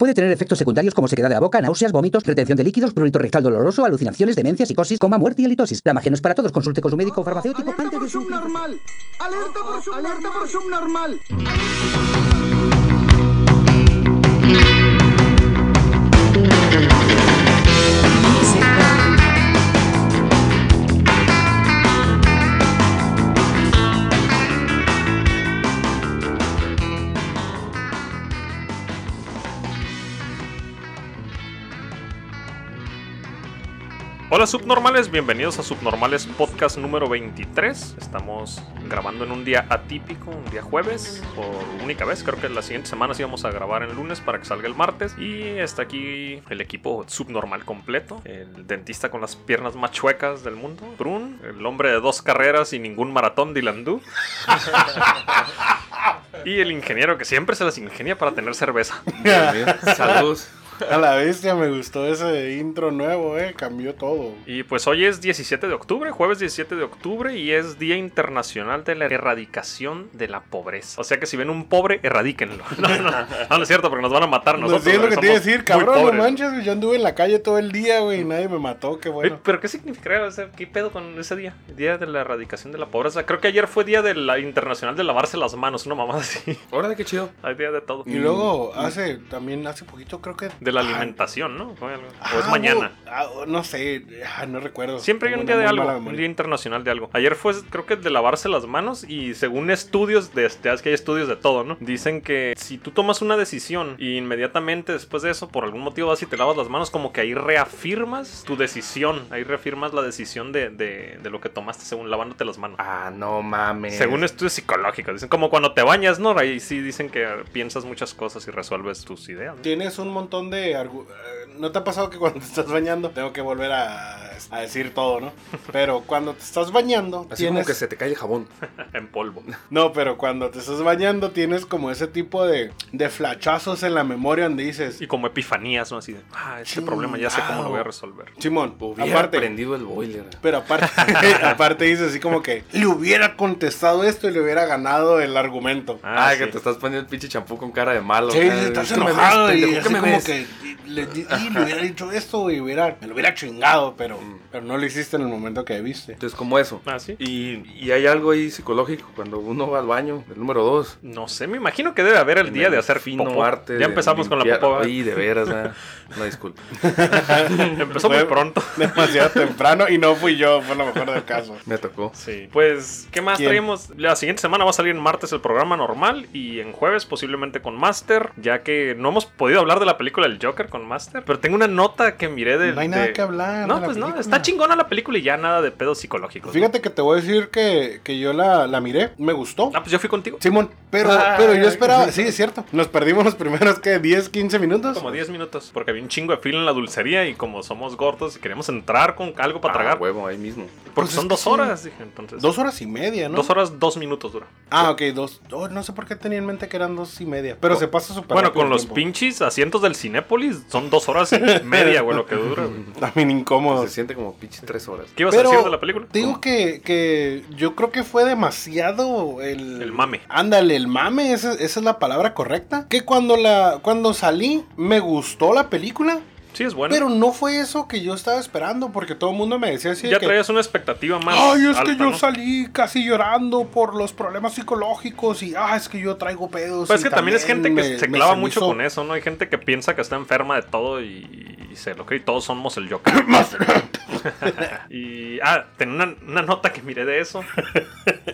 Puede tener efectos secundarios como sequedad de la boca, náuseas, vómitos, retención de líquidos, prurito rectal doloroso, alucinaciones, demencia, psicosis, coma, muerte y halitosis. La magia no es para todos. Consulte con su médico o farmacéutico ¡Alerta antes por de su... subnormal! ¡Alerta por, sub- alerta por subnormal! Hola subnormales, bienvenidos a Subnormales Podcast número 23. Estamos grabando en un día atípico, un día jueves, por única vez. Creo que la siguiente semana sí vamos a grabar el lunes para que salga el martes. Y está aquí el equipo subnormal completo. El dentista con las piernas más chuecas del mundo, Brun. El hombre de dos carreras y ningún maratón, Dylan Du. y el ingeniero que siempre se las ingenia para tener cerveza. Salud. A la bestia me gustó ese intro nuevo, eh. Cambió todo. Y pues hoy es 17 de octubre, jueves 17 de octubre, y es Día Internacional de la Erradicación de la Pobreza. O sea que si ven un pobre, erradíquenlo. No, no, no, no es cierto, porque nos van a matar No nosotros. sé lo güey, que te iba a decir, cabrón, no manches, güey, Yo anduve en la calle todo el día, güey, y nadie me mató, qué Oye, bueno. Pero ¿qué significaría? O sea, ¿qué pedo con ese día? Día de la erradicación de la pobreza. Creo que ayer fue Día de la Internacional de lavarse las manos, una mamada así. Órale, qué chido. Hay día de todo. Y luego, hace, también hace poquito creo que... De la Ah, alimentación, ¿no? Algo- ah, O es mañana. hubo- ah, no sé, ah, no recuerdo. Siempre hay un día de algo, un día internacional de algo. Ayer fue, creo que de lavarse las manos y según estudios, de, ya es que hay estudios de todo, ¿no? Dicen que si tú tomas una decisión y inmediatamente después de eso, por algún motivo vas y te lavas las manos, como que ahí reafirmas tu decisión, ahí reafirmas la decisión de, de- de lo que tomaste según lavándote las manos. Ah, no mames. Según estudios psicológicos, dicen como cuando te bañas, ¿no? Ahí sí dicen que piensas muchas cosas y resuelves tus ideas. ¿no? Tienes un montón de... eh, ¿No te ha pasado que cuando te estás bañando, tengo que volver a, a decir todo, ¿no? Pero cuando te estás bañando, Así tienes... como que se te cae el jabón. En polvo. No, pero cuando te estás bañando tienes como ese tipo de, de flachazos en la memoria donde dices, Y como epifanías, ¿no? Así de, ah, este problema ya sé cómo lo voy a resolver. Simón, Hubiera aparte, prendido el boiler. pero aparte, aparte dices así como que le hubiera contestado esto y le hubiera ganado el argumento. Ah, sí. que te estás poniendo el pinche champú con cara de malo. Sí, Ah, estás ¿qué me ves, enojado y me como ves? que y le, y le hubiera dicho esto y hubiera, me lo hubiera chingado, pero, pero no lo hiciste en el momento que viste. Entonces, como eso. Ah, sí. Y, y hay algo ahí psicológico cuando uno va al baño, el número dos. No sé, me imagino que debe haber el en día de hacer fino popó. arte. Ya empezamos con la popó. ¿verdad? Ay, de veras, ah. No, disculpe. Empezó muy pronto. Demasiado temprano y no fui yo, fue lo mejor del caso. Me tocó. Sí. Pues, ¿qué más ¿Quién? traemos? La siguiente semana va a salir en martes el programa normal y en jueves posiblemente con Master, ya que no hemos podido hablar de la película del Joker con Master, pero tengo una nota que miré de... No hay nada de- que hablar No, de la pues no. Está chingona la película y ya nada de pedos psicológicos. ¿no? Fíjate que te voy a decir que, que yo la, la miré, me gustó. Ah, pues yo fui contigo. Simón, pero, Ah, pero yo esperaba, sí, es cierto. Nos perdimos los primeros, que 10, 15 minutos. Como 10 minutos, porque había un chingo de fila en la dulcería y como somos gordos y queremos entrar con algo para Ah, tragar, huevo, ahí mismo. porque Pues es son dos sí. horas, dije, entonces. Dos horas y media, ¿no? Dos horas, dos minutos dura. Ah, ok, dos. oh, no sé por qué tenía en mente que eran dos y media. Pero se pasa súper Bueno, con los tiempo. pinches asientos del Cinépolis son dos horas y media, güey, lo que dura. También incómodos. Se siente como pinche tres horas. ¿Qué ibas a Pero decir de la película? te digo que, que yo creo que fue demasiado el... El mame. Ándale, el mame, esa, esa es la palabra correcta. Que cuando, la, cuando salí me gustó la película, Sí, es bueno. pero no fue eso que yo estaba esperando porque todo el mundo me decía así de ya que... traías una expectativa más. Ay, es que alta, yo ¿no? salí casi llorando por los problemas psicológicos y, ah, es que yo traigo pedos. Pues es que también es gente que me- se me clava mucho con eso, ¿no? Hay gente que piensa que está enferma de todo y, y se lo cree y todos somos el Joker. y, ah, tengo una, una nota que miré de eso.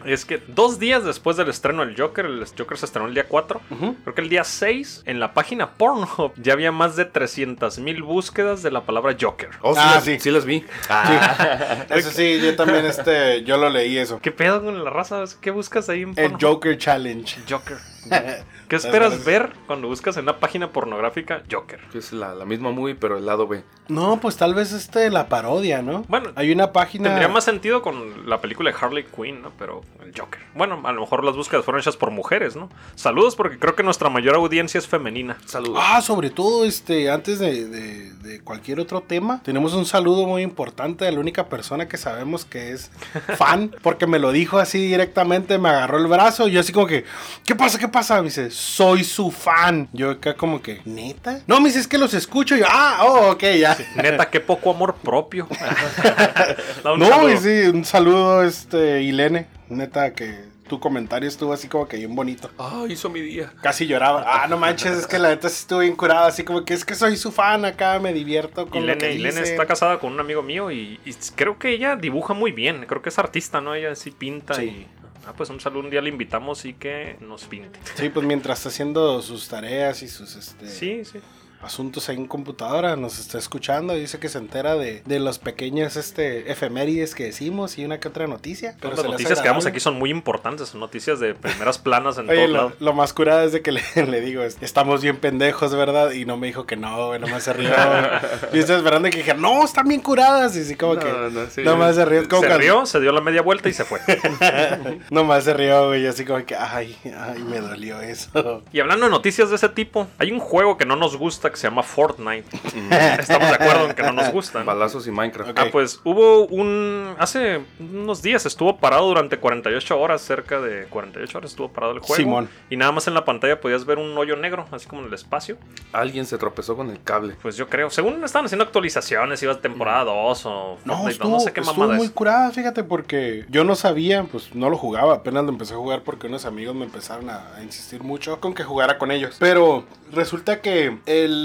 es que dos días después del estreno del Joker, el Joker se estrenó el día 4, creo que el día 6, en la página Pornhub ya había más de 300 mil búsquedas de la palabra Joker. Oh, sí, Ah, las, sí. sí las vi. Ah, Eso sí, yo también, este, yo lo leí eso. ¿Qué pedo con la raza? ¿Qué buscas ahí en El Pornhub? Joker Challenge. Joker. ¿Qué esperas ver cuando buscas en una página pornográfica Joker? que es la, la misma movie, pero el lado B. No, pues tal vez este la parodia, ¿no? Bueno, hay una página. Tendría más sentido con la película de Harley Quinn, ¿no? Pero el Joker. Bueno, a lo mejor las búsquedas fueron hechas por mujeres, ¿no? Saludos porque creo que nuestra mayor audiencia es femenina. Saludos. Ah, sobre todo, este, antes de, de- de cualquier otro tema, tenemos un saludo muy importante a la única persona que sabemos que es fan, porque me lo dijo así directamente, me agarró el brazo y yo así como que, ¿qué pasa? ¿Qué pasa? Me dice, soy su fan. Yo acá como que, ¿neta? No, me dice, es que los escucho. Y yo, ah, oh, ok, ya. Neta, qué poco amor propio. No, saludo. y sí, un saludo, este, Ilene. Neta, que tu comentario estuvo así como que bien bonito. Ah, hizo mi día. Casi lloraba. Ah, no manches, es que la neta sí estuvo bien curada. Así como que es que soy su fan acá, me divierto con lo Ilene, que Ilene dice. está casada con un amigo mío y, y creo que ella dibuja muy bien. Creo que es artista, ¿no? Ella sí pinta Sí. y. Ah, pues un saludo un día le invitamos y que nos pinte. Sí, pues mientras está haciendo sus tareas y sus este, Sí, sí. Asuntos ahí en computadora, nos está escuchando y dice que se entera de, de los pequeños este, efemérides que decimos y una que otra noticia. Pero las noticias que damos aquí son muy importantes, son noticias de primeras planas en Oye, todo lo, lado. lo más curada es de que le, le digo, es, estamos bien pendejos, ¿verdad? Y no me dijo que no, güey, nomás se rió. Yo estaba esperando que dijera, no, están bien curadas. Y así como No, que, no, sí. nomás se rió. Como Se cuando- rió, se dio la media vuelta y se fue. Nomás se rió, güey, y así como que, ay, ay, me dolió eso. Y hablando de noticias de ese tipo, hay un juego que no nos gusta que se llama Fortnite. Estamos de acuerdo en que no nos gusta. ¿no? Balazos y Minecraft. Ah, pues hubo un. Hace unos días estuvo parado durante 48 horas, cerca de 48 horas estuvo parado el juego. Simón. Y nada más en la pantalla podías ver un hoyo negro, así como en el espacio. Alguien se tropezó con el cable. Pues yo creo. Según estaban haciendo actualizaciones, iba a temporada 2 o. No, Fortnite, estuvo, no sé qué estuvo muy es. curada, fíjate, porque yo no sabía, pues no lo jugaba, apenas lo empecé a jugar porque unos amigos me empezaron a, a insistir mucho con que jugara con ellos. Pero resulta que el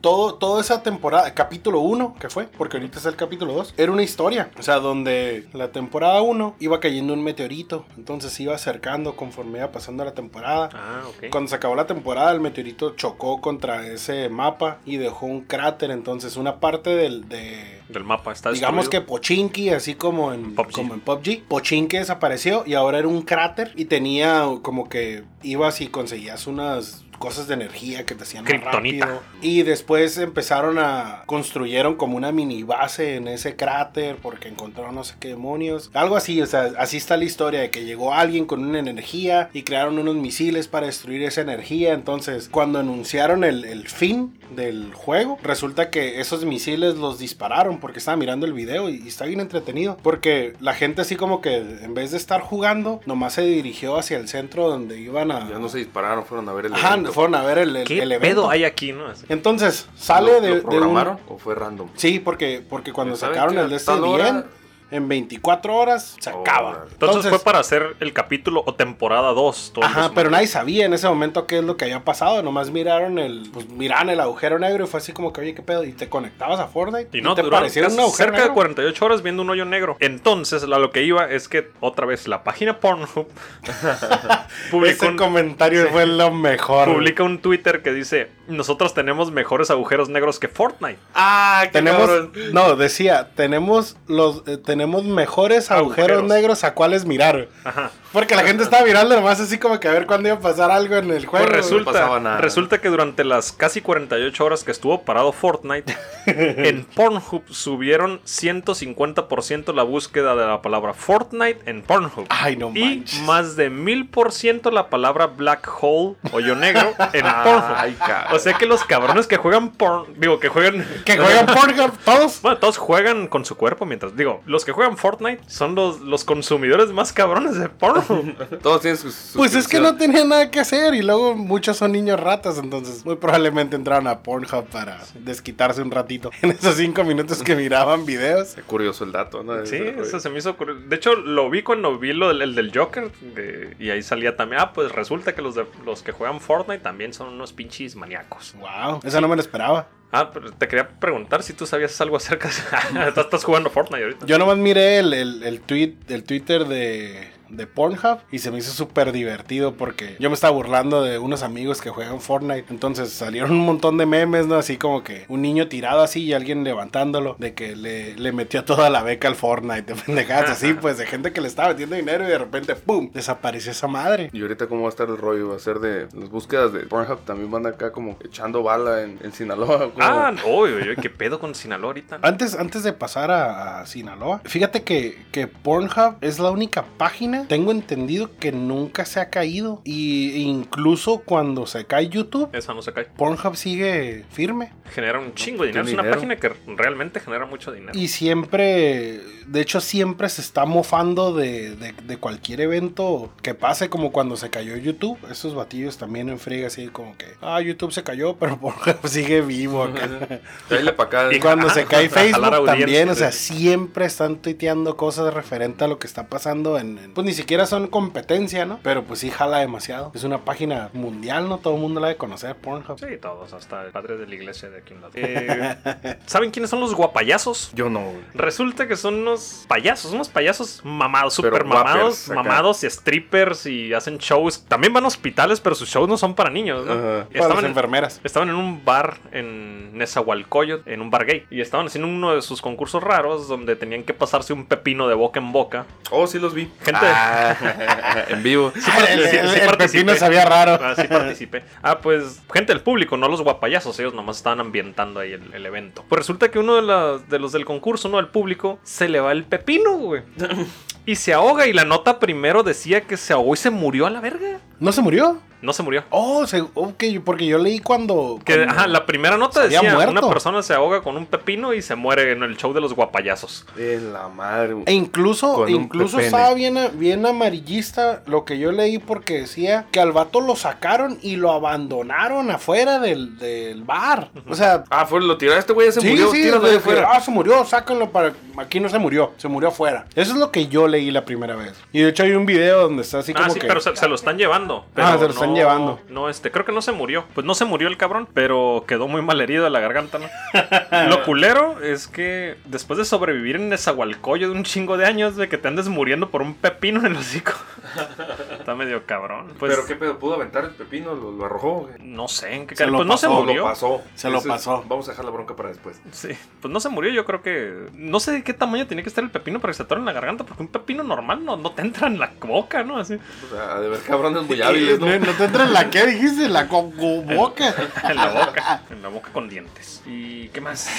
todo, toda esa temporada, capítulo 1, que fue, porque ahorita es el capítulo 2, era una historia. O sea, donde la temporada 1 iba cayendo un meteorito, entonces se iba acercando conforme iba pasando la temporada. Ah, ok. Cuando se acabó la temporada, el meteorito chocó contra ese mapa y dejó un cráter. Entonces, una parte del, de, Del mapa está digamos que. Pochinki, así como en PUBG. como en PUBG, Pochinki desapareció y ahora era un cráter y tenía como que ibas y conseguías unas cosas de energía que te hacían más rápido. Y después empezaron a construyeron como una mini base en ese cráter porque encontraron no sé qué demonios. Algo así, o sea, así está la historia de que llegó alguien con una energía y crearon unos misiles para destruir esa energía. Entonces, cuando anunciaron el, el fin del juego, resulta que esos misiles los dispararon porque estaba mirando el video y, y está bien entretenido. Porque la gente así como que en vez de estar jugando, nomás se dirigió hacia el centro donde iban a... Ya no se dispararon, fueron a ver el Ajá, evento. fueron a ver el, el- ¿Qué el evento. pedo hay aquí, no? Así. Entonces, sale ¿Lo, de, lo de un- programaron o fue random? Sí, porque, porque cuando ¿Saben sacaron el de este bien, en 24 horas se Oh, acaba. Entonces, fue para hacer el capítulo o temporada 2. todo el Ajá, pero nadie sabía en ese momento qué es lo que había pasado. Nomás miraron el, pues miraron el agujero negro y fue así como que, oye, qué pedo. Y te conectabas a Fortnite Y no, te parecieron un agujero cerca de negro. 48 horas viendo un hoyo negro. Entonces, a lo que iba es que otra vez la página Pornhub publicó, Ese un, comentario fue lo mejor. publica un Twitter que dice: Nosotros tenemos mejores agujeros negros que Fortnite. ¡Ah, qué Tenemos, cabrón! no, decía, tenemos los, eh, tenemos mejores agujeros, Agujeros. negros a cuáles mirar. Ajá. Porque la gente estaba mirando nomás así como que a ver cuándo iba a pasar algo en el juego. Pues resulta, pasaba nada. resulta que durante las casi 48 horas que estuvo parado Fortnite, en Pornhub subieron 150% la búsqueda de la palabra Fortnite en Pornhub. Ay, no y más de 1000% la palabra black hole, hoyo negro, en Pornhub. Ay, cabrón. O sea que los cabrones que juegan porn, digo, que juegan... Que juegan Pornhub todos. Bueno, todos juegan con su cuerpo mientras... Digo, los que juegan Fortnite son los, los consumidores más cabrones de Pornhub. Todos tienen sus. Pues es que no tenían nada que hacer y luego muchos son niños ratas, entonces muy probablemente entraron a Pornhub para desquitarse un ratito en esos cinco minutos que miraban videos. Qué curioso el dato, ¿no? Sí, eso se me hizo curioso. De hecho, lo vi cuando vi lo del, el del Joker. de- y ahí salía también. Ah, pues resulta que los, de, los que juegan Fortnite también son unos pinches maníacos. Wow, eso no me lo esperaba. Ah, pero te quería preguntar si tú sabías algo acerca de. Estás jugando Fortnite ahorita. Yo nomás miré el, el, el tweet, el Twitter de, de Pornhub y se me hizo súper divertido porque yo me estaba burlando de unos amigos que juegan Fortnite. Entonces salieron un montón de memes, ¿no? Así como que un niño tirado así y alguien levantándolo de que le, le metió toda la beca al Fortnite. De pendejadas así, pues de gente que le estaba metiendo dinero y de repente, ¡pum! Desapareció esa madre. Y ahorita cómo va a estar el rollo, va a ser de las búsquedas de Pornhub también van acá como echando bala en, en Sinaloa. como- Ah, uy, uy, uy, qué pedo con Sinaloa ahorita. Antes, antes de pasar a, a Sinaloa, fíjate que, que Pornhub es la única página, tengo entendido que nunca se ha caído. Y incluso cuando se cae YouTube, Esa no se cae. Pornhub sigue firme. Genera un chingo de dinero. Es una dinero. página que realmente genera mucho dinero. Y siempre, de hecho siempre se está mofando de, de- de cualquier evento que pase, como cuando se cayó YouTube. Esos batillos también en friega así como que, ah, YouTube se cayó, pero por sigue vivo. acá. Dale para acá. Y cuando se cae Facebook también, o sea, siempre están tuiteando cosas referente a lo que está pasando en, en- Pues ni siquiera son competencia, ¿no? Pero pues sí jala demasiado. Es una página mundial, ¿no? Todo el mundo la debe conocer, Pornhub. Sí, todos, hasta el padre de la iglesia de aquí a un lado. Eh, ¿Saben quiénes son los guapayazos? Yo no. Resulta que son unos payasos, unos payasos mamados, super mamados, mamados y strippers y hacen shows. También van a hospitales, pero sus shows no son para niños, Estaban en- enfermeras. Estaban en un bar en Nezahualcóyotl, en un bar gay, y estaban haciendo uno de sus concursos raros donde tenían que pasarse un pepino de boca en boca. Oh, sí los vi. Gente- Ah, en vivo. Sí, participé, El, el- sí el participé. pepino sabía raro. Ah, sí participé. Ah, pues gente del público, no los guapayazos, ellos nomás estaban ambientando ahí el, el evento. Pues resulta que uno de los del concurso, uno del público, se le va el pepino, güey. Y se ahoga y la nota primero decía que se ahogó y se murió a la verga. ¿No se murió? No se murió. Oh, se, ok, porque yo leí cuando... Que, cuando- ajá, la primera nota decía muerto. una persona se ahoga con un pepino y se muere en el show de los guapayazos. De la madre. güey. E incluso, incluso estaba bien, bien amarillista lo que yo leí porque decía que al vato lo sacaron y lo abandonaron afuera del, del bar. O sea, Ah, fue, lo tiraste, güey, se sí, murió. sí, tíralo de afuera. ah, se murió, sácanlo para... Aquí no se murió, se murió afuera. Eso es lo que yo leí la primera vez. Y de hecho hay un video donde está así ah, como sí, que... pero se, se lo están llevando. Pero Ah, se lo están no- llevando. No, este, creo que no se murió. Pues no se murió el cabrón, pero quedó muy mal herido de la garganta, ¿no? Lo culero es que después de sobrevivir en Nezahualcóyotl de un chingo de años, de que te andes muriendo por un pepino en el hocico. Está medio cabrón. Pues, Pero qué pedo, pudo aventar el pepino, lo, lo arrojó. No sé en qué Se lo Pues no se pasó, No, murió. lo pasó. Se lo pasó. Vamos a dejar la bronca para después. Sí, pues no se murió. Yo creo que. No sé de qué tamaño tenía que estar el pepino para que se atore en la garganta, porque un pepino normal no, no te entra en la boca, ¿no? Así. O sea, de ver cabrones muy hábiles, ¿no? No, no te entra en la que dijiste, la co- co- boca. En la boca. En la boca con dientes. ¿Y qué más?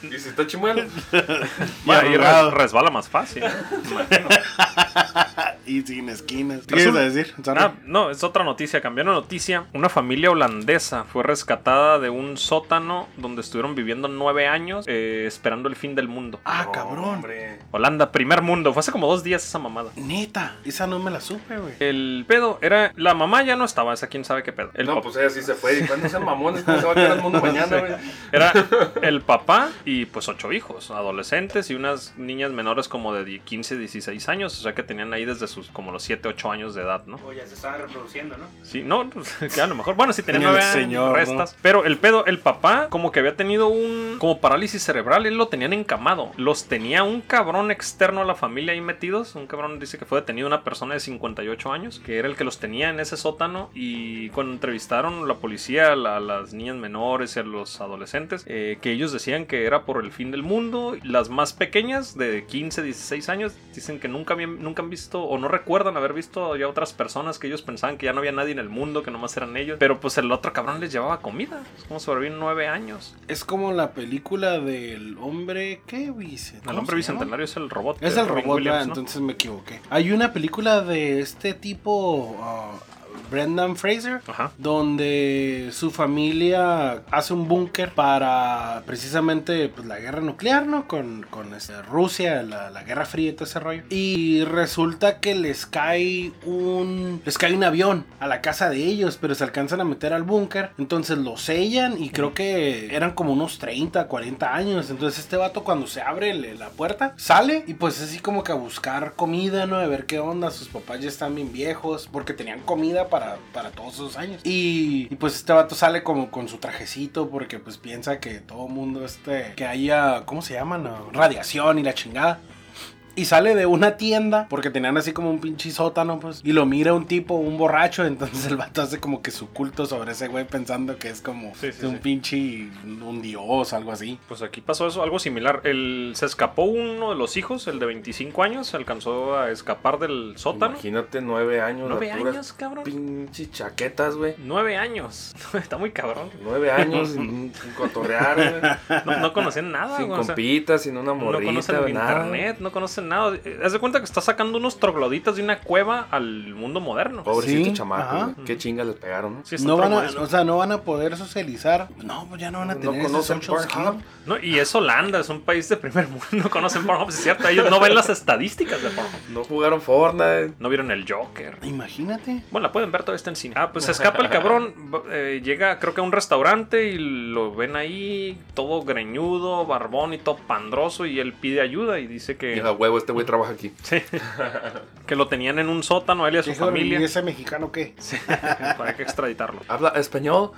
Y si está chimuelo. Y res- resbala más fácil. imagino. Y sin esquinas. ¿Qué ibas a decir? Sorry. Ah, no, es otra noticia. Cambiando de noticia. Una familia holandesa fue rescatada de un sótano donde estuvieron viviendo nueve años eh, esperando el fin del mundo. Ah, cabrón. Hombre. Holanda, primer mundo. Fue hace como dos días esa mamada. Neta, esa no me la supe, güey. El pedo era. La mamá ya no estaba, esa quién sabe qué pedo. El no, pap- pues ella sí se fue. ¿Y cuándo sean mamones? ¿Cómo se va a quedar el mundo mañana, güey? Era el papá y pues ocho hijos, adolescentes y unas niñas menores como de die- 15, 16 años, o sea que tenían ahí desde sus como los 7, 8 años de edad, ¿no? O ya se estaban reproduciendo, ¿no? Sí, no, pues, que a lo mejor, bueno, sí nueve señor, restas, pero el pedo, el papá como que había tenido un, como parálisis cerebral, él lo tenían encamado, los tenía un cabrón externo a la familia ahí metidos, un cabrón dice que fue detenido una persona de 58 años, que era el que los tenía en ese sótano y cuando entrevistaron la policía a, la- a las niñas menores y a los adolescentes, eh, que ellos decían que era por el fin del mundo, las más pequeñas de 15, 16 años dicen que nunca, nunca han visto o no recuerdan haber visto ya otras personas que ellos pensaban que ya no había nadie en el mundo, que nomás eran ellos, pero pues el otro cabrón les llevaba comida, es como sobrevivir nueve años. Es como la película del hombre. ¿Qué dice? El hombre bicentenario es el robot. Es el Robin robot. ¿no? entonces me equivoqué. Hay una película de este tipo, ah, Brendan Fraser, Ajá. donde su familia hace un búnker para precisamente pues, la guerra nuclear, ¿no? Con, con este, Rusia, la, la guerra fría y todo ese rollo. Y resulta que les cae un les cae un avión a la casa de ellos, pero se alcanzan a meter al búnker. Entonces lo sellan y creo que eran como unos 30, 40 años. Entonces este vato cuando se abre la puerta, sale y pues así como que a buscar comida, ¿no? A ver qué onda. Sus papás ya están bien viejos porque tenían comida para, para todos esos años. Y, pues este vato sale como con su trajecito porque pues piensa que todo mundo este, que haya, ¿cómo se llama? No? Radiación y la chingada. Y sale de una tienda, porque tenían así como un pinche sótano, pues. Y lo mira un tipo, un borracho. Entonces el vato hace como que su culto sobre ese güey, pensando que es como Sí, sí, un sí. pinche, un dios, algo así. Pues aquí pasó eso, algo similar. El, se escapó uno de los hijos, el de 25 años, se alcanzó a escapar del sótano. Imagínate nueve años. ¿Nueve años, cabrón? Pinches chaquetas, güey. Nueve años. Está muy cabrón. Nueve años sin, sin cotorrear, güey. No, no conocen nada, Sin güey. o sea, compitas, sin una no morrita, conocen el nada. internet, no conocen nada. Eh, Haz de cuenta que está sacando unos trogloditas de una cueva al mundo moderno. Sí, ajá. güey. Qué chingas les pegaron, ¿no? Sí, No van a, o sea, no van a poder socializar. No, pues ya no van a No tener ese conocen Pornhub. No, y es Holanda, es un país de primer mundo. No conocen Pornhub, es cierto. Ellos no ven las estadísticas de Pornhub. No jugaron Fortnite. No vieron el Joker. Imagínate. Bueno, la pueden ver, todavía está en cine. Ah, pues se escapa el cabrón. eh, llega, creo que a un restaurante y lo ven ahí, todo greñudo, barbón y todo pandroso. Y él pide ayuda y dice que, Hija huevo, este güey trabaja aquí. sí, que lo tenían en un sótano, él y a su ¿Qué cabrón, familia. ¿Y ese mexicano qué? Sí, para que extraditarlo. ¿Habla español?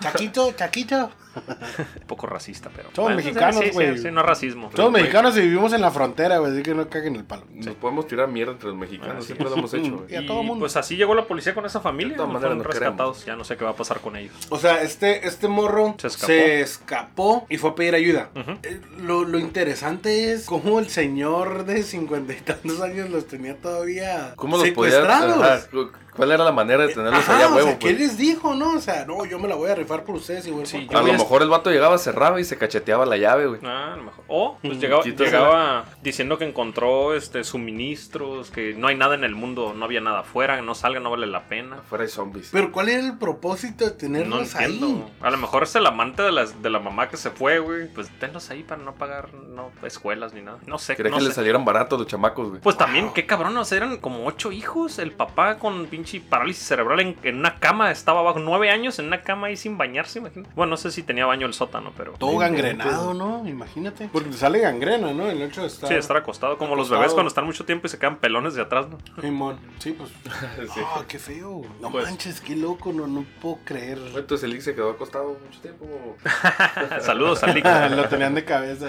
Chaquito, Chaquito. Un poco racista, pero. Somos mexicanos, sí, sí, güey. Sí, no es racismo. Somos Güey, mexicanos y vivimos en la frontera, güey, así que no caguen el palo. Nos podemos tirar mierda entre los mexicanos. Siempre lo hemos hecho, güey. Y a todo mundo. pues así llegó la policía con esa familia. De todas no maneras, fueron no rescatados. Ya no sé qué va a pasar con ellos. O sea, este, este morro Se se escapó. y fue a pedir ayuda. Eh, lo, lo interesante es cómo el señor de cincuenta y tantos años los tenía todavía ¿Cómo los podía secuestrados. ajá, ¿Cuál era la manera de tenerlos Ajá, allá a o huevo, sea, ¿qué pues? les dijo, no? O sea, no, yo me la voy a rifar por ustedes y voy Sí, A voy lo a- mejor el vato llegaba, cerraba y se cacheteaba la llave, güey. Ah, a lo mejor. O pues llegaba, Quítasela. llegaba diciendo que encontró este suministros, que no hay nada en el mundo, no había nada afuera, que no salga, no vale la pena. Afuera hay zombies. Pero ¿cuál era el propósito de No tenerlos entiendo. ahí? A lo mejor es el amante de, las, de la mamá que se fue, güey. Pues tenlos ahí para no pagar no, escuelas ni nada. No sé. Quería no que sé. le salieran baratos los chamacos, güey. Pues también, qué cabrón, o sea, eran como ocho hijos. El papá con pinche parálisis cerebral en, en una cama, estaba abajo, nueve años en una cama ahí sin bañarse, imagínate. Bueno, no sé si tenía baño el sótano, pero. Todo gangrenado, ¿no? Imagínate. Porque te sale gangrena, ¿no? El hecho de estar... Sí, estar acostado, como los bebés cuando están mucho tiempo y se quedan pelones de atrás, ¿no? Simón. Sí, pues... Sí. Ah, qué feo. No Pues- manches, qué loco, no, no puedo creer. Entonces el Lick se quedó acostado mucho tiempo. Saludos al Lick. Lo tenían de cabeza.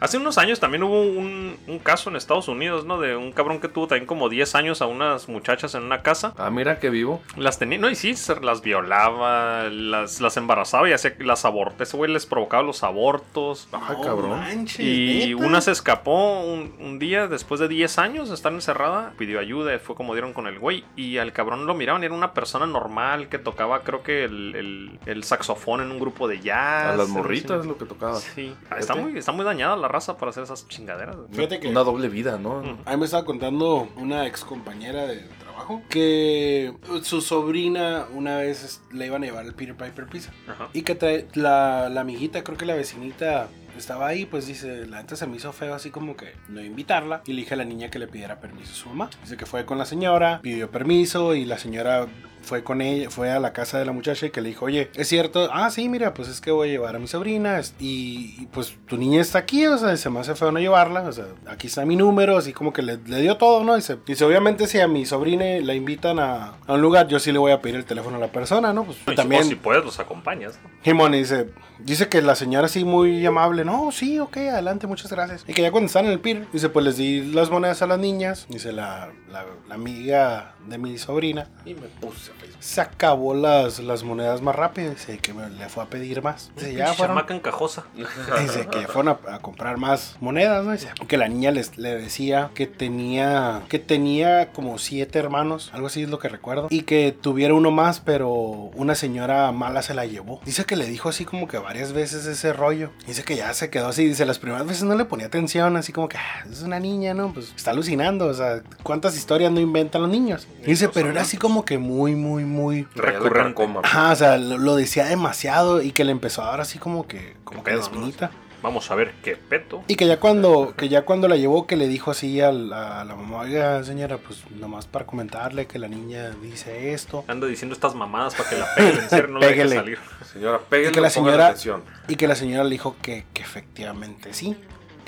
Hace unos años también hubo un, un caso en Estados Unidos, ¿no? De un cabrón que tuvo también como 10 años a unas muchachas en una casa. Ah, mira que vivo. Las tenía, no, y sí, se las violaba, las, las embarazaba y hacía las abortos. Ese güey les provocaba los abortos. Ay, No cabrón. manches, Y ¿neta? una se escapó un, un día después de 10 años de estar encerrada, pidió ayuda, fue como dieron con el güey. Y al cabrón lo miraban, y era una persona normal que tocaba, creo que el, el- el saxofón en un grupo de jazz. A las morritas es lo que tocaba. Sí, Ah, está muy, está muy dañada la raza para hacer esas chingaderas. Fíjate que- Una doble vida, ¿no? Mm. A mí me estaba contando una ex compañera de trabajo que su sobrina una vez le iban a llevar el Peter Piper Pizza. Ajá. Y que trae, la, la amiguita, creo que la vecinita estaba ahí, pues dice, la neta se me hizo feo así como que no invitarla. Y le dije a la niña que le pidiera permiso a su mamá. Dice que fue con la señora, pidió permiso y la señora fue con ella, fue a la casa de la muchacha y que le dijo, oye, es cierto, ah, sí, mira, pues es que voy a llevar a mi sobrina y, y, pues tu niña está aquí, o sea, se me hace feo no llevarla, o sea, aquí está mi número, así como que le, le dio todo, ¿no? Dice, dice, obviamente si a mi sobrina la invitan a, a un lugar, yo sí le voy a pedir el teléfono a la persona, ¿no? Pues Y también... Si puedes, los acompañas. ¿no? Jimón dice, dice que la señora así muy amable, no, sí, ok, adelante, muchas gracias. Y que ya cuando están en el pier, dice, pues les di las monedas a las niñas, dice la, la, la amiga de mi sobrina, Y me puse se acabó las, las monedas más rápido, dice que me- le fue a pedir más. Dice, ya fueron, encajosa. dice que fueron a, a comprar más monedas, ¿no? Dice que la niña les, le decía que tenía, que tenía como siete hermanos, algo así es lo que recuerdo, y que tuviera uno más, pero una señora mala se la llevó. Dice que le dijo así como que varias veces ese rollo. Dice que ya se quedó así, dice, las primeras veces no le ponía atención, así como que "Ah, es una niña, ¿no? Pues está alucinando, o sea, ¿cuántas historias no inventan los niños? Dice, pero era así como que muy, muy, muy... Recurrente. Ajá, o sea, lo, lo decía demasiado y que le empezó a dar así como que, como que espinita. Vamos a ver qué peto. Y que ya cuando, que ya cuando la llevó, que le dijo así a, la mamá, oiga señora, pues nomás para comentarle que la niña dice esto. Anda diciendo estas mamadas para que la peguen. En serio, no la deje Pégale. salir. Señora, Y péguenle que la señora, atención. y que la señora le dijo que, que efectivamente sí,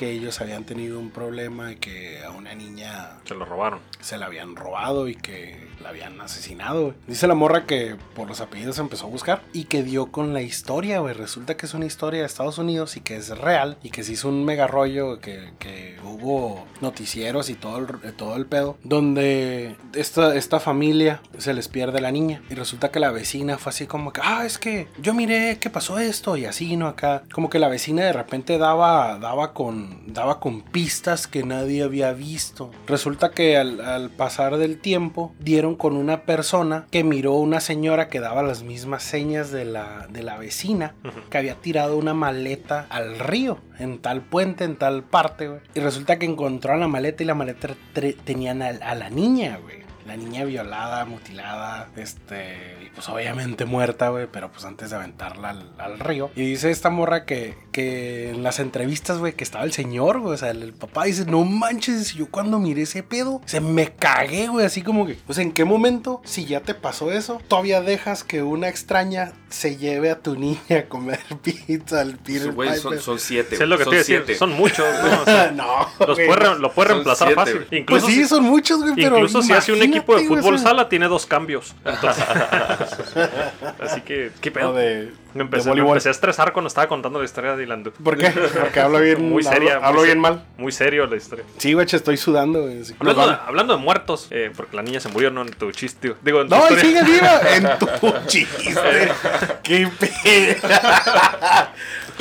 que ellos habían tenido un problema y que a una niña Se lo robaron. se la habían robado y que la habían asesinado. Dice la morra que por los apellidos empezó a buscar y que dio con la historia, güey. Resulta que es una historia de Estados Unidos y que es real y que se hizo un mega rollo, que, que hubo noticieros y todo el, todo el pedo, donde esta, esta familia se les pierde la niña y resulta que la vecina fue así como que, ah, es que yo miré que pasó esto y así, ¿no? Acá, como que la vecina de repente daba, daba con, daba con pistas que nadie había visto. Resulta que al, al pasar del tiempo dieron con una persona que miró una señora que daba las mismas señas de la, de la vecina, que había tirado una maleta al río, en tal puente, en tal parte, güey. Y resulta que encontraron la maleta y la maleta tenían a, a la niña, güey. La niña violada, mutilada, este, y pues obviamente muerta, güey, pero pues antes de aventarla al, al río. Y dice esta morra que, que en las entrevistas, güey, que estaba el señor, güey, o sea, el, el papá dice, no manches, yo cuando miré ese pedo, se me cagué, güey, así como que, pues en qué momento, si ya te pasó eso, todavía dejas que una extraña se lleve a tu niña a comer pizza al Peter Güey, son, son siete. Es lo que son te iba a decir. siete. Son muchos. ¿no? O sea, no, los güey. puede, lo puede reemplazar siete, fácil. güey. Incluso, Pues sí, si- son muchos, güey, pero incluso si hace un equipo de imagínate, güey, fútbol sala, tiene dos cambios. Entonces, así que, ¿qué pedo? o de, me, de empecé, me voleibol. empecé a estresar cuando estaba contando la historia de Dylan. ¿Por qué? Porque hablo bien, Muy seria. hablo, muy bien mal. Muy serio la historia. Sí, güey, estoy sudando, Hablando, de, vamos. hablando de muertos, eh, porque la niña se murió, no en tu chiste. digo. Digo, en tu No, y historia. sigue viva en tu chiste. Qué pedo.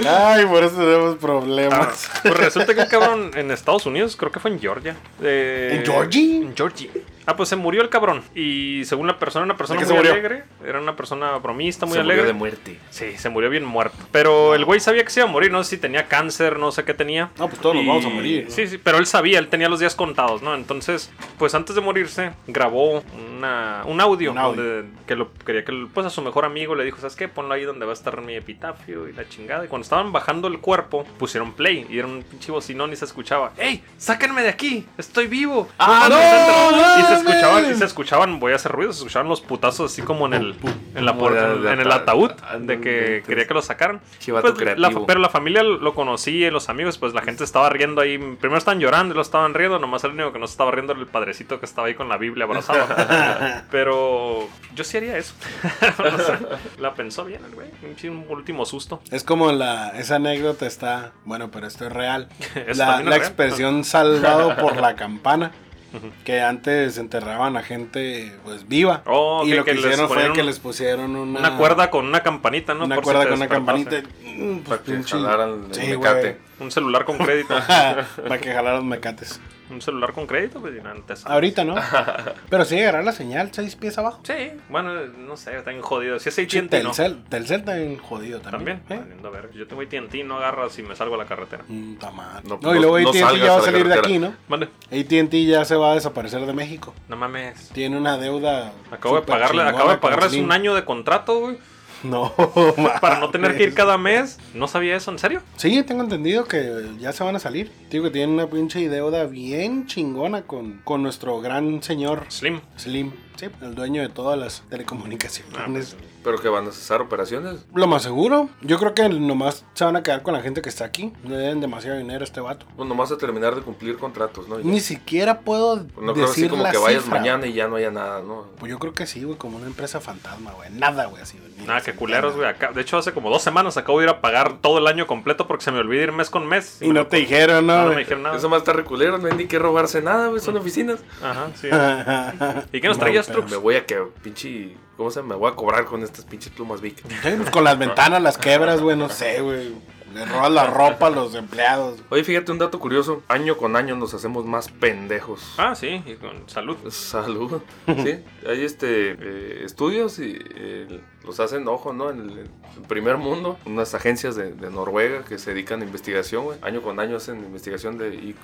Ay, por eso tenemos Ah, problemas. pues resulta que un cabrón en Estados Unidos, creo que fue en Georgia. eh, ¿En Georgia? En Georgia. Ah, pues se murió el cabrón. Y según la persona, una persona muy se murió? alegre. Era una persona bromista, muy Se murió alegre. de muerte. Sí, se murió bien muerto. Pero el güey sabía que se iba a morir. No sé si tenía cáncer, no sé qué tenía. No, pues todos nos Y- vamos a morir. ¿no? Sí, sí, pero él sabía, él tenía los días contados, ¿no? Entonces, pues antes de morirse, grabó una, un audio, Un audio. donde que lo quería que pues a su mejor amigo le dijo, ¿sabes qué? Ponlo ahí donde va a estar mi epitafio y la chingada. Y cuando estaban bajando el cuerpo, pusieron play y era un pinche bocinón y se escuchaba, ¡Ey! ¡Sáquenme de aquí! ¡Estoy vivo! ¡Ah, no, entren". Y se escuchaban, y se escuchaban, voy a hacer ruido, se escuchaban los putazos así como en el, en la puerta, en el ata- ataúd, de no que quería que lo sacaran. Pues, la- pero la familia lo conocía los amigos, pues la gente estaba riendo ahí. Primero estaban llorando y lo estaban riendo. Nomás el único que no se estaba riendo era el padrecito que estaba ahí con la Biblia abrazado. pero yo sí haría eso. No sé, la pensó bien el güey. Un último susto. Es como la, esa anécdota está, bueno, pero esto es real. La real. expresión salvado por la campana. Que antes enterraban a gente pues viva. Oh, y lo que, que hicieron fue que les pusieron una, Una cuerda con una campanita, ¿no? una Por si cuerda te con una campanita. Mm, pues, Para que pinche- jalaran el Sí, mecate. Un celular con crédito. Para que jalaran mecates. un celular con crédito, pues y antes. Ahorita, ¿no? Pero sí agarrar la señal seis pies abajo. Sí, bueno, no sé, está bien jodido. Si es AT&T, ¿no? Telcel, Telcel también jodido también. También. ¿eh? Valiendo verga. Yo tengo AT&T, no agarra si me salgo a la carretera. Mm, madre. No, No, y no- luego no AT&T ya va a a salir de aquí, ¿no? Mande. AT&T ya se va a desaparecer de México. No mames. Tiene una deuda. Acabo de pagarle, acabo de pagarles un año de contrato, güey. No, Para no tener que ir cada mes. No sabía eso, ¿en serio? Sí, tengo entendido que ya se van a salir. Digo que tienen una pinche deuda bien chingona con, con nuestro gran señor Slim. Slim. Sí, el dueño de todas las Ah, telecomunicaciones. Pero que van a cesar operaciones. Lo más seguro. Yo creo que nomás se van a quedar con la gente que está aquí. Le den demasiado dinero a este vato. Pues nomás a terminar de cumplir contratos, ¿no? Y ya. Ni siquiera puedo Pues no creo así decir como la que vayas cifra. mañana y ya no haya nada, ¿no? Pues yo creo que sí, güey, como una empresa fantasma, güey. Nada, güey, así. güey. Nada, que culeros, güey. Acá, de hecho, hace como dos semanas acabo de ir a pagar todo el año completo porque se me olvida ir mes con mes. Y no te dijeron, No, ¿no? no me dijeron nada. Eso más está reculero, no hay ni que robarse nada, güey, son oficinas. Ajá, sí. ¿Y qué nos No, traías, Trux? Me voy a que, pinche, ¿cómo se? Me voy a cobrar con estas pinches plumas Vic. Sí, pues con las ventanas las quebras, güey, no sé, güey. Le robas la ropa a los empleados. Oye, fíjate un dato curioso. Año con año nos hacemos más pendejos. Ah, sí, y con salud. Salud. Sí, hay este eh, estudios y eh, los hacen, ojo, ¿no? En el, en el primer mundo, unas agencias de, de Noruega que se dedican a investigación, güey. Año con año hacen investigación de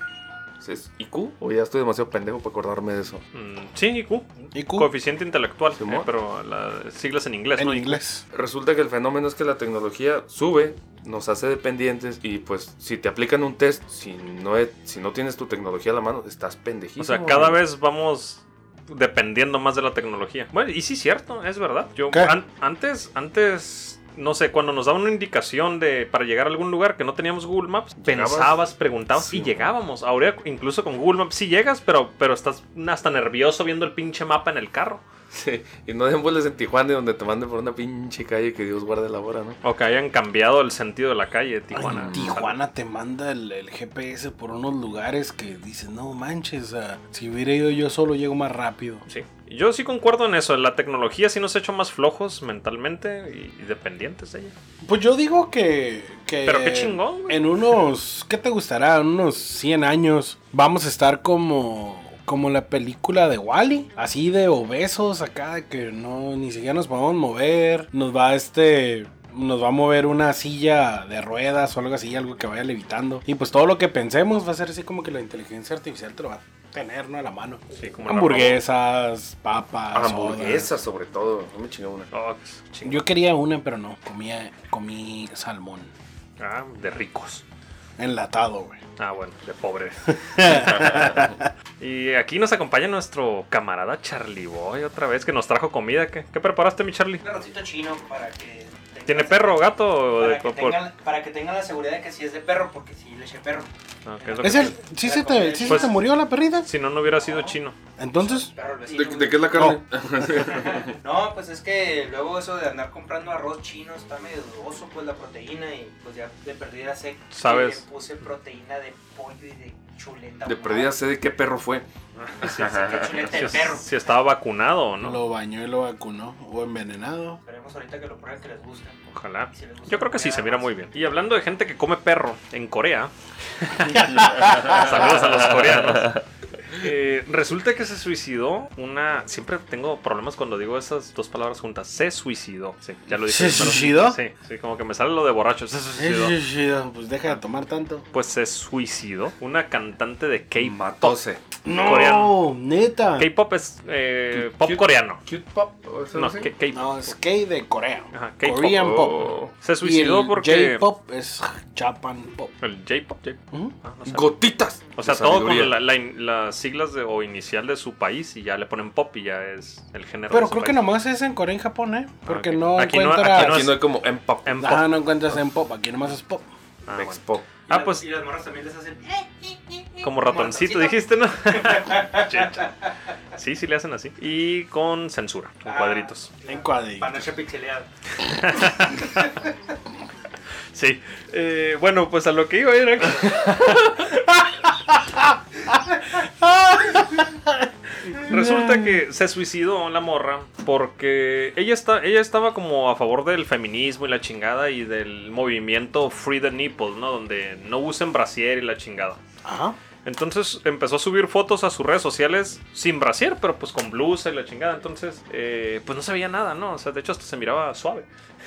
¿es IQ. O ya estoy demasiado pendejo para acordarme de eso. Mm, sí, IQ. IQ. Coeficiente intelectual. Eh, pero las siglas en inglés, En ¿no? IQ. inglés. Resulta que el fenómeno es que la tecnología sube, nos hace dependientes y pues si te aplican un test, si no, es- si no tienes tu tecnología a la mano, estás pendejísimo. O sea, cada vez vamos dependiendo más de la tecnología. Bueno, y sí, cierto, es verdad. Yo an- antes, antes, no sé, cuando nos daban una indicación de para llegar a algún lugar que no teníamos Google Maps, Llegabas. pensabas, preguntabas Sí. y llegábamos. Ahora, incluso con Google Maps sí llegas, pero, pero estás hasta nervioso viendo el pinche mapa en el carro. Sí, y no den vueles en Tijuana donde te manden por una pinche calle que Dios guarde la hora, ¿no? O que hayan cambiado el sentido de la calle de Ay, Tijuana. Tijuana te manda el, el GPS por unos lugares que dices, no manches, si hubiera ido yo solo llego más rápido. Sí. Yo sí concuerdo en eso. La tecnología sí nos ha hecho más flojos mentalmente y, y dependientes de ella. Pues yo digo que. que Pero qué chingón, güey. En unos. ¿Qué te gustará? En unos 100 años. Vamos a estar como. Como la película de Wally, así de obesos acá, de que no ni siquiera nos podemos mover. Nos va este nos va a mover una silla de ruedas o algo así, algo que vaya levitando. Y pues todo lo que pensemos va a ser así como que la inteligencia artificial te lo va a tener, ¿no? A la mano. Sí, como la Hamburguesas, papas, Hamburguesas, sobre todo. No me chingó una. Oh. Yo quería una, pero no. Comía, comí salmón. Ah, de ricos. Enlatado, güey. Ah, bueno, de pobre. y aquí nos acompaña nuestro camarada Charlie Boy otra vez que nos trajo comida. ¿Qué, qué preparaste, mi Charlie? Un arrocito chino para que. tenga- ¿Tiene perro o gato? o de- Para que, por- tengan, para que tengan la seguridad de que sí es de perro, porque sí le eché perro. ¿Qué es lo que- ¿Es el, ¿Sí, se te, sí Pues- se te murió la perrita? Si no, no hubiera sido chino. Entonces, vecino. ¿De, de qué es la carne? No, pues es que luego eso de andar comprando arroz chino está medio dudoso, pues la proteína y pues ya de perdida sé que ¿Sabes? le puse proteína de pollo y de chuleta. De perdida sé de qué perro fue. Sí, qué chuleta de Si, perro. si estaba vacunado o no. lo bañó y lo vacunó. O envenenado. Esperemos ahorita que lo prueben que les guste. Ojalá. Si les gusta, Yo creo que sí, se mira más. muy bien. Y hablando de gente que come perro en Corea. Saludos a los coreanos. Eh, resulta que se suicidó una. Siempre tengo problemas cuando digo esas dos palabras juntas. Se suicidó. Sí, ya lo dije. ¿Se suicidó? Sí, sí, como que me sale lo de borracho. Se suicidó. Eh, chido, Pues deja de tomar tanto. Pues se suicidó una cantante de K-pop. Matóse. No, Coreano. neta. K-pop es eh, pop cute- coreano. Cute pop. ¿o eso No, K-pop. No, es K de Corea. Ajá, K-pop. Korean pop. Oh. Se suicidó y el porque. J-pop es Japan pop. El J-pop. J-pop. Ujú. Ah, no sé. Gotitas. O sea, todo con la- la in- las siglas de, o inicial de su país y ya le ponen pop y ya es el género. Pero de su creo que país. nomás es en Corea y Japón, ¿eh? Porque ok. no Aquí no- encuentras. aquí no Aquí no hay como en pop. En pop. Ah, no encuentras en pop. Aquí nomás es pop. Ah, bueno. pop. Ah, pues- Y las morras también les hacen. Como ratoncito, dijiste, ¿no? Sí, sí le hacen así. Y con censura, con Ah. cuadritos. En cuadritos. Panoche pixeleado. Sí. Eh, bueno, pues a lo que iba era. que- Resulta que se suicidó la morra porque ella, está, ella estaba como a favor del feminismo y la chingada y del movimiento Free the Nipple, ¿no? Donde no usen brasier y la chingada. Ajá. Entonces empezó a subir fotos a sus redes sociales sin brasier, pero pues con blusa y la chingada. Entonces, eh, pues no se veía nada, ¿no? O sea, de hecho hasta se miraba suave.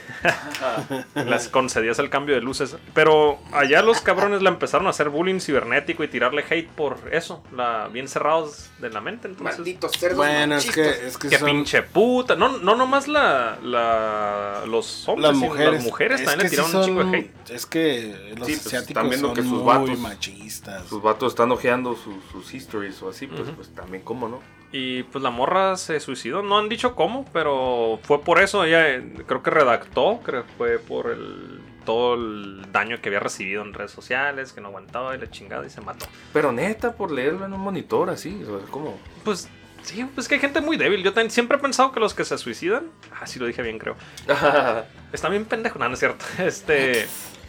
Las concedías el cambio de luces. Pero allá los cabrones la empezaron a hacer bullying cibernético y tirarle hate por eso. La, bien cerrados de la mente. Entonces, Malditos cerdos Bueno, es que, es que que son pinche puta. No, no nomás la, la- los hombres, las mujeres. las mujeres también le sí tiraron un chingo de hate. Es que los Sí, pues, asiáticos están viendo son que sus muy vatos- machistas. Sus vatos están ojeando sus, sus histories o así, pues, pues también, ¿cómo no? Y pues la morra se suicidó. No han dicho cómo, pero fue por eso. Ella eh, creo que redactó, creo que fue por el todo el daño que había recibido en redes sociales, que no aguantaba y la chingada y se mató. Pero neta, por leerlo en un monitor así, ¿cómo? Pues sí, pues que hay gente muy débil. Yo también siempre he pensado que los que se suicidan, ah, sí lo dije bien, creo. Están bien pendejos, no, no es cierto. Este,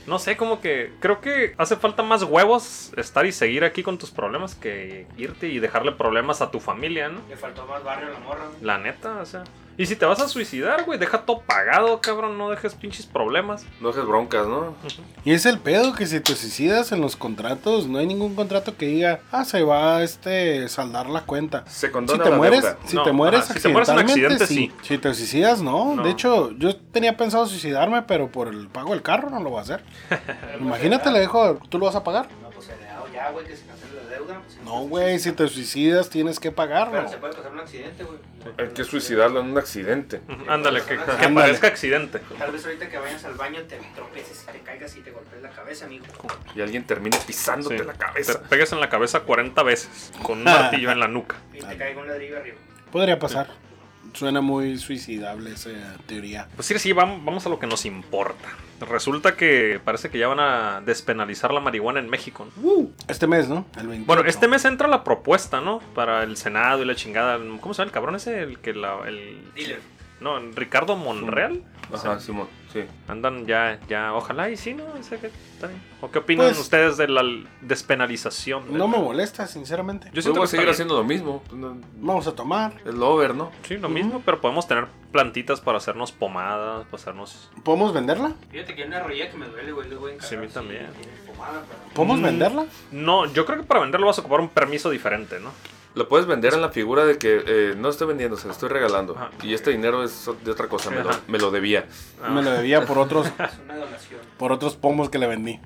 no sé, como que creo que hace falta más huevos estar y seguir aquí con tus problemas que irte y dejarle problemas a tu familia, ¿no? Le faltó más barrio a la morra. La neta, o sea. Y si te vas a suicidar, güey, deja todo pagado, cabrón, no dejes pinches problemas. no dejes broncas, ¿no? Y es el pedo que si te suicidas en los contratos, no hay ningún contrato que diga, ah, se va a este saldar la cuenta. Se Si condona te la mueres, deuda. si No, te mueres ajá, si te mueres en accidentalmente, accidente, sí. Si te suicidas, no. No. De hecho, yo tenía pensado suicidarme, pero por el pago del carro no lo voy a hacer. Imagínate, le dejo, ¿tú lo vas a pagar? No, pues ya, güey, que se cancele la deuda. pues, No, güey, si te suicidas tienes que pagarlo. Pero se puede pasar un accidente, güey. Hay que suicidarlo en un accidente. Ándale, que, que Ándale. parezca accidente. Tal vez ahorita que vayas al baño te tropeces y te caigas y te golpees la cabeza, amigo. Y alguien termine pisándote Sí. la Te cabeza. pegues en la cabeza 40 veces con un martillo en la nuca. Y te caiga un ladrillo arriba. Podría pasar. Suena muy suicidable esa teoría. Pues sí, sí, vam- vamos a lo que nos importa. Resulta que parece que ya van a despenalizar la marihuana en México. ¿no? Este mes, ¿no? El 28. Bueno, este mes entra la propuesta, ¿no? Para el Senado y la chingada. ¿Cómo se llama el cabrón ese? El que la. El... Dealer. No, en Ricardo Monreal. Ajá, Simón, sí. Andan ya, ya, ojalá y sí, ¿no? O sea, que. ¿O qué opinan Pues- ustedes de la despenalización? No me molesta, sinceramente. Yo siento voy que a seguir haciendo lo mismo. Pues, Vamos a tomar. Es lo over, ¿no? Sí, lo mismo, pero podemos tener plantitas para hacernos pomadas, para hacernos... ¿Podemos venderla? Fíjate que hay una rodilla que me duele, güey. Les voy a encargar Sí, a mí si también. pomada, pero- ¿Podemos Mm. venderla? No, yo creo que para venderlo vas a ocupar un permiso diferente, ¿no? Lo puedes vender en la figura de que eh, no estoy vendiendo, se lo estoy regalando. Ajá. Y este dinero es de otra cosa, me lo, me lo debía. Ah, Me lo debía por otros, Es una donación. por otros pomos que le vendí.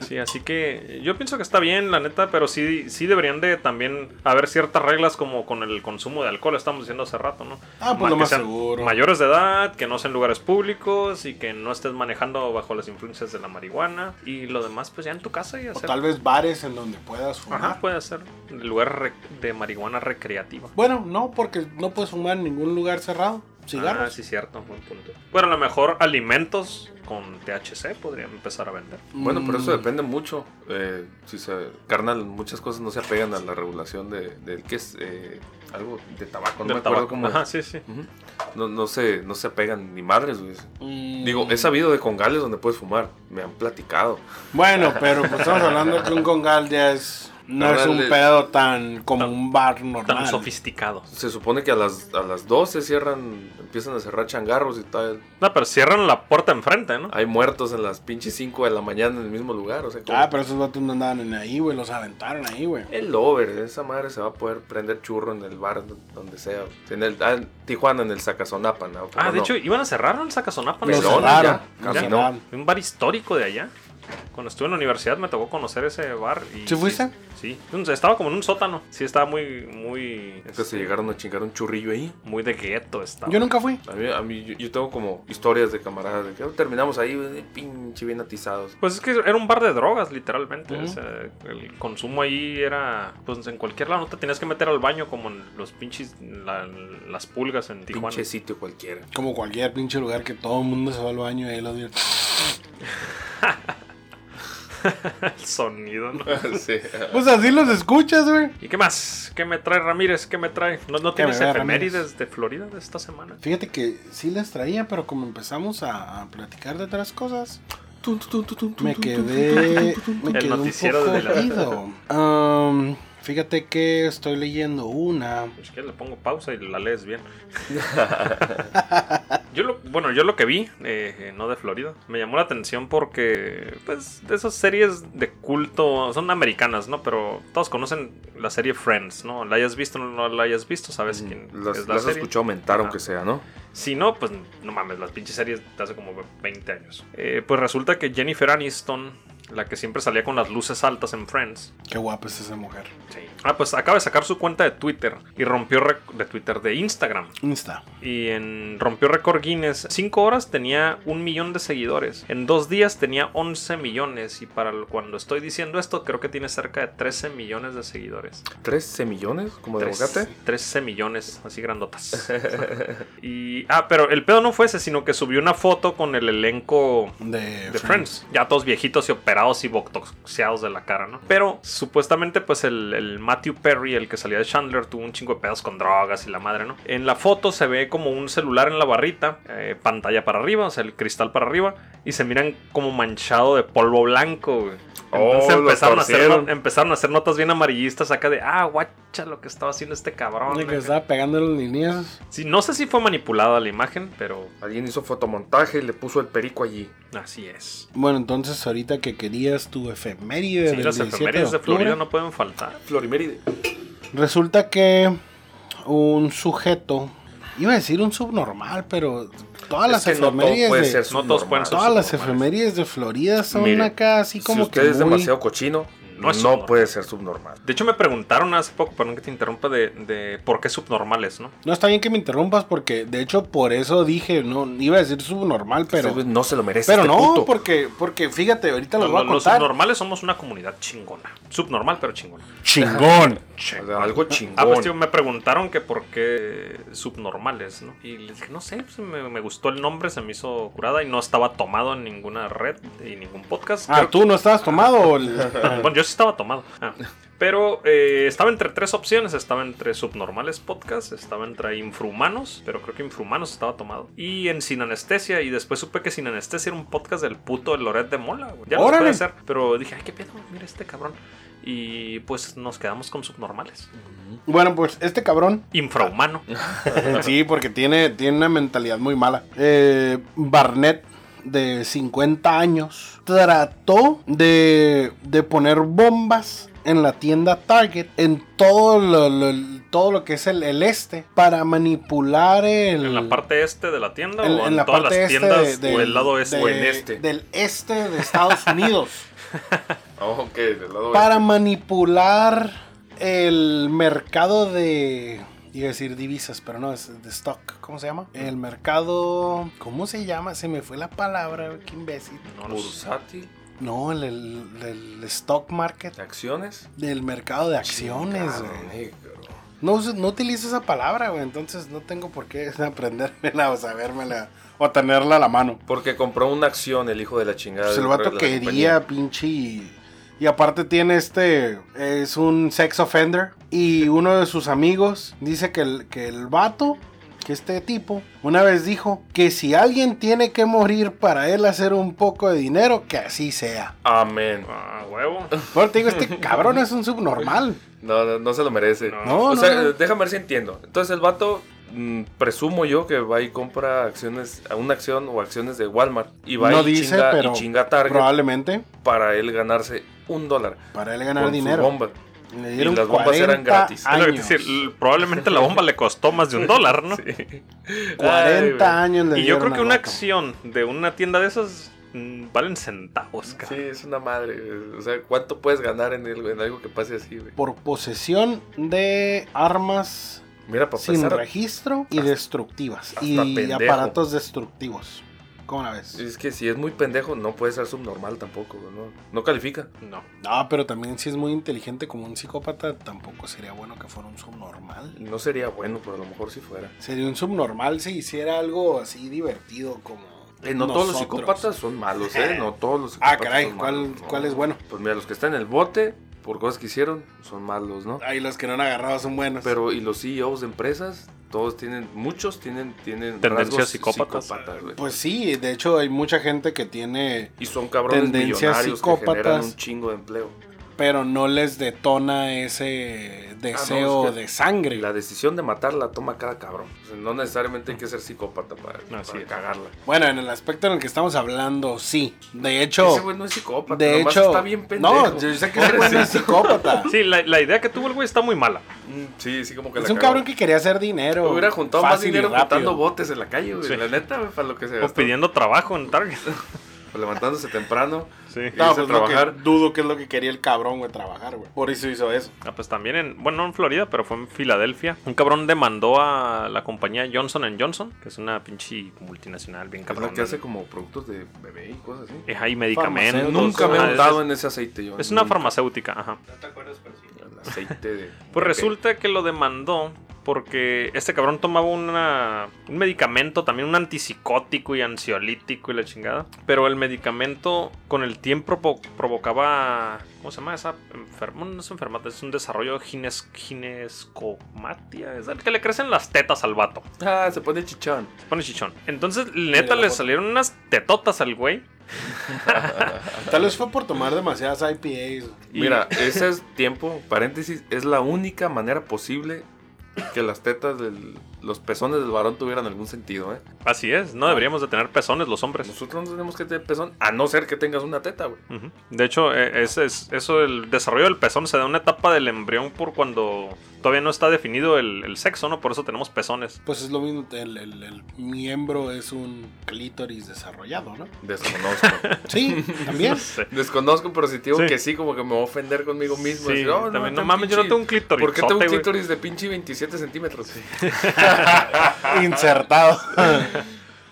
Sí, así que yo pienso que está bien, la neta, pero sí, sí deberían de también haber ciertas reglas como con el consumo de alcohol, estamos diciendo hace rato, ¿no? Ah, pues Ma- lo más seguro. Mayores de edad, que no sean lugares públicos y que no estés manejando bajo las influencias de la marihuana. Y lo demás, pues ya en tu casa y O hacer. tal vez bares en donde puedas fumar. Ajá, puede ser. Lugar de marihuana recreativa. Bueno, no, porque no puedes fumar en ningún lugar cerrado. Cigarros. Ah, sí, cierto, buen punto. Bueno, a lo mejor alimentos con THC podrían empezar a vender. Bueno, pero eso Mm, depende mucho. Eh, si se, carnal, muchas cosas no se apegan a la regulación de, del que es eh, algo de tabaco. No Del me acuerdo tabaco. cómo. Ajá, sí, sí. No, no, se, no se apegan ni madres, güey. mm, Digo, he sabido de congales donde puedes fumar. Me han platicado. Bueno, pero pues estamos hablando que un congal ya es. No Ahora es un le- pedo tan como Tan- un bar Tan normal. sofisticado. Se supone que a las, a las 12 cierran, empiezan a cerrar changarros y tal. No, pero cierran la puerta enfrente, ¿no? Hay muertos en las pinches 5 de la mañana en el mismo lugar. O sea, Ah, pero esos vatos no andaban en ahí, güey. Los aventaron ahí, güey. El over, esa madre se va a poder prender churro en el bar donde sea. En el, ah, en Tijuana, en el Zacazonapan. ¿no? Ah, de No. hecho, iban a cerrar el. Lo cerraron. ya, lo casi no. cerraron. Un bar histórico de allá. Cuando estuve en la universidad me tocó conocer ese bar. Y ¿Sí fuiste? Sí. Estaba como en un sótano. Sí, estaba muy, muy... Entonces este, se llegaron a chingar un churrillo ahí. Muy de gueto estaba. Yo nunca fui. A mí, a mí yo, yo tengo como historias de camaradas de que "Oh, terminamos ahí, pinche bien atizados. Pues es que era un bar de drogas, literalmente. O sea, el consumo ahí era... Pues en cualquier lado no te tenías que meter al baño como en los pinches... la- las pulgas en Tijuana. Pinche sitio cualquiera. Como cualquier pinche lugar que todo el mundo se va al baño y ahí los. El sonido, ¿no? sí. Pues así los escuchas, güey. ¿Y qué más? ¿Qué me trae Ramírez? ¿Qué me trae? ¿No, no ¿Qué me tienes efemérides de Florida de esta semana? Fíjate que sí les traía, pero como empezamos a, a platicar de otras cosas, me quedé, me El quedé un noticiero poco de la- ido. Fíjate que estoy leyendo una. Es que le pongo pausa y la lees bien. yo lo, bueno, yo lo que vi, eh, no de Florida, me llamó la atención porque, pues, de esas series de culto, son americanas, ¿no? Pero todos conocen la serie Friends, ¿no? La hayas visto o no la hayas visto, sabes quién Las, es la las serie. escuchó aumentar, Ajá. aunque sea, ¿no? Si no, pues no mames, las pinches series de hace como 20 años. Eh, pues resulta que Jennifer Aniston, la que siempre salía con las luces altas en Friends, Qué guapa es esa mujer. Ah, pues acaba de sacar su cuenta de Twitter y rompió de Twitter de Instagram. Insta. Y en rompió récord Guinness. 5 horas tenía un millón de seguidores. En dos días tenía 11 millones. Y para cuando estoy diciendo esto, creo que tiene cerca de 13 millones de seguidores. ¿13 millones? ¿Como de aguacate? 13 millones, así grandotas. y, ah, pero el pedo no fue ese, sino que subió una foto con el elenco De, de Friends. Ya todos viejitos y operados y botoxeados de la cara, ¿no? Pero supuestamente, pues el, Matthew Perry, el que salía de Chandler, tuvo un chingo de pedos con drogas y la madre, ¿no? En la foto se ve como un celular en la barrita, eh, pantalla para arriba, o sea, el cristal para arriba, y se miran como manchado de polvo blanco, güey. Oh, Entonces lo empezaron, a hacer, no- empezaron a hacer notas bien amarillistas acá de, ah, guacha lo que estaba haciendo este cabrón. De que estaba pegando los lineazos. Sí, no sé si fue manipulada la imagen, pero Alguien hizo fotomontaje y le puso el perico allí. así es. Bueno, entonces ahorita que querías tu efeméride Sí, del las 17 efemérides de octubre, Florida no pueden faltar. Floriméride. Resulta que un sujeto, iba a decir un subnormal, pero todas las que no de, ser no todos pueden subnormal. ser todas las efemérides de Florida son Mire, acá así como si usted que es muy- demasiado cochino, No no, es subnormal. puede ser subnormal. De hecho, me preguntaron hace poco, perdón que te interrumpa, de, de por qué subnormales, ¿no? No está bien que me interrumpas porque de hecho por eso dije, no iba a decir subnormal, pero Este no se lo merece. pero este no, puto. porque porque fíjate, ahorita Los, los voy a los contar. subnormales somos una comunidad chingona. Subnormal, pero chingona. Chingón. O sea, algo chingón. Ah, pues tío, me preguntaron que por qué subnormales, ¿no? Y les dije, no sé, pues, me, me gustó el nombre, se me hizo curada y no estaba tomado en ninguna red y ningún podcast. Ah, Creo- ¿tú no estabas tomado? Bueno, yo sí estaba tomado. Ah. Pero eh, estaba entre tres opciones. Estaba entre Subnormales Podcast, estaba entre Infrahumanos, pero creo que Infrahumanos estaba tomado. Y en Sin Anestesia. Y después supe que Sin Anestesia era un podcast del puto Loret de Mola. güey. Ya no puede ser. Pero dije, ay, qué pedo, mira este cabrón. Y pues nos quedamos con Subnormales. Bueno, pues este cabrón Infrahumano. Sí, porque tiene, tiene una mentalidad muy mala. Eh, Barnett, de 50 años, trató de, de poner bombas en la tienda Target, en todo lo, lo- todo lo que es el, el este, para manipular el... En la parte este de la tienda en- o en, en la todas parte las este tiendas de- o el lado este. de- o en este. del este de Estados Unidos. Ok, del lado para este. manipular el mercado de. Iba a decir divisas, pero no, es de stock. ¿Cómo se llama? El mercado. ¿Cómo se llama? Se me fue la palabra, qué imbécil. No, no sé. Bursátil, No, el, el- el stock market. de acciones. Del mercado de acciones, güey. No, no utilizo esa palabra, güey. Entonces no tengo por qué aprendérmela o sabérmela o tenerla a la mano. Porque compró una acción el hijo de la chingada. Pues el vato quería, pinche. Y, y aparte tiene este. Es un sex offender. Y uno de sus amigos dice que el, que el vato, que este tipo, una vez dijo que si alguien tiene que morir para él hacer un poco de dinero, que así sea. Amén. Ah, huevo. Bueno, te digo, este cabrón es un subnormal. No, no, no se lo merece. No. No, o no, sea, no. déjame ver si entiendo. Entonces el vato, mm, presumo yo que va y compra acciones, a una acción o acciones de Walmart. Y va No y, dice, chinga, pero y chinga Target Probablemente para él ganarse un dólar. para él ganar con sus dinero. Y las bombas eran 40 gratis. Es lo que te años. decir, probablemente la bomba le costó más de un dólar, ¿no? 40 Ay, años le Y yo creo que una acción de una tienda de esas mm, valen centavos, Sí, cabrón. es una madre. O sea, ¿cuánto puedes ganar en, el- en algo que pase así, güey? Por posesión de armas Mira, para sin registro y destructivas. hasta Y pendejo. aparatos destructivos. ¿Cómo la ves? es que si es muy pendejo, no puede ser subnormal tampoco, ¿no? No califica. No. No, pero también si es muy inteligente como un psicópata, tampoco sería bueno que fuera un subnormal. No sería bueno, pero a lo mejor si fuera. Sería un subnormal si hiciera algo así divertido como... Eh, no todos los nosotros. psicópatas son malos, ¿eh? No todos los Ah, psicópatas caray, son ¿cuál- malos, no. cuál es bueno? Pues mira, los que están en el bote por cosas que hicieron son malos, ¿no? Ahí los que no han agarrado son buenos. Pero y los CEOs de empresas, todos tienen, muchos tienen, tienen Tendencias rasgos psicópatas. güey. Pues sí, de hecho hay mucha gente que tiene... y son cabrones tendencias millonarios que generan psicópatas. un chingo de empleo. Pero no les detona ese deseo Ah, es que de sangre. La decisión de matar la toma cada cabrón. O sea, no necesariamente hay que ser psicópata para, Así para cagarla. Bueno, en el aspecto en el que estamos hablando, sí. De hecho... Ese güey no es psicópata, De hecho, está bien pendejo. no, yo sé que ese güey no es psicópata. Sí, la, la idea que tuvo el güey está muy mala. Mm, Sí, sí, como que Es la un cagó. cabrón que quería hacer dinero. Hubiera juntado más dinero juntando botes en la calle, güey. Sí. La neta, güey, para lo que se O gastó. pidiendo trabajo en Target. Levantándose temprano. Sí. No, pues lo trabajar. que dudo que es lo que quería el cabrón, güey, trabajar, güey. Por eso hizo eso. Ah, pues también en, bueno, no en Florida, pero fue en Filadelfia. Un cabrón demandó a la compañía Johnson Johnson, que es una pinche multinacional bien Es cabrón. la que hace como productos de bebé y cosas así. Es ahí medicamentos. Nunca me he Ajá, montado es- en ese aceite yo. Es una nunca. farmacéutica, ajá. No te acuerdas, pero sí. El aceite de. Pues bebé. resulta que lo demandó porque este cabrón tomaba una, un medicamento, también un antipsicótico y ansiolítico y la chingada. Pero el medicamento con el tiempo provo- provocaba... ¿Cómo se llama esa enfermedad? No es enfermedad, es un desarrollo gines, ginescomatia. Es el que le crecen las tetas al vato. Ah, se pone chichón. Se pone chichón. Entonces, neta, le salieron unas tetotas al güey. Tal vez fue por tomar demasiadas IPAs. Mira, ese es tiempo, paréntesis, es la única manera posible que las tetas de los pezones del varón tuvieran algún sentido, ¿eh? Así es, no deberíamos de tener pezones los hombres. Nosotros no tenemos que tener pezón, a no ser que tengas una teta, güey. De hecho, eh, ese es, eso el desarrollo del pezón se da en una etapa del embrión por cuando todavía no está definido el, el sexo, ¿no? Por eso tenemos pezones. Pues es lo mismo, el, el- el miembro es un clítoris desarrollado, ¿no? Desconozco. Sí, también. No sé. Desconozco, pero si digo Sí. que sí, como que me voy a ofender conmigo mismo. Sí, Decir, "Oh, también, no mames, yo no tengo un clítoris. ¿Por qué tengo un clítoris de pinche 27 centímetros? Insertado.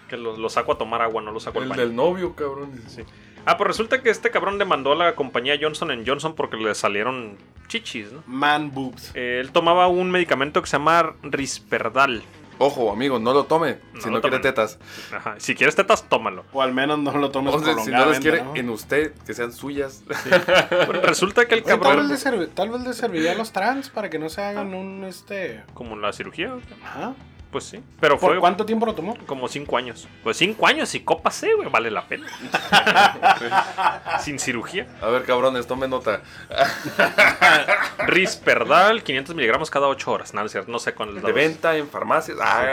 Que lo, lo saco a tomar agua, no lo saco al El baño. del novio, cabrón. Sí. Ah, pues resulta que este cabrón demandó a la compañía Johnson Johnson porque le salieron chichis, ¿no? Man boobs. Eh, él tomaba un medicamento que se llama Risperdal. Ojo, amigo, no lo tome No si lo no quiere tomen. tetas. Ajá. Si quieres tetas, tómalo. O al menos no lo tomes Entonces, si no las quiere ¿no? en usted, que sean suyas. Resulta que el Oye, tal, cabrón. vez le servi- tal vez le serviría a los trans para que no se hagan un este. Como la cirugía, Ajá. Pues sí. Pero ¿Por fue cuánto tiempo lo tomó? como cinco años. Pues cinco años y copa C, güey, vale la pena. Sin cirugía. A ver, cabrones, tome nota. Risperdal, 500 miligramos cada 8 horas. Cierto, no sé es la De venta en farmacias. Ah,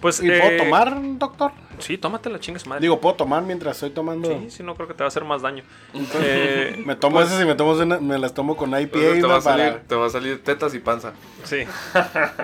Pues, ¿Y puedo eh, tomar, doctor? Sí, tómate la chinga su madre. Digo, ¿puedo tomar mientras estoy tomando? sí, sí, no creo que te va a hacer más daño. Eh, Me tomo esas y me, tomo una- me las tomo con IPA. Entonces te, ¿no? va a Para- salir, te va a salir tetas y panza. sí.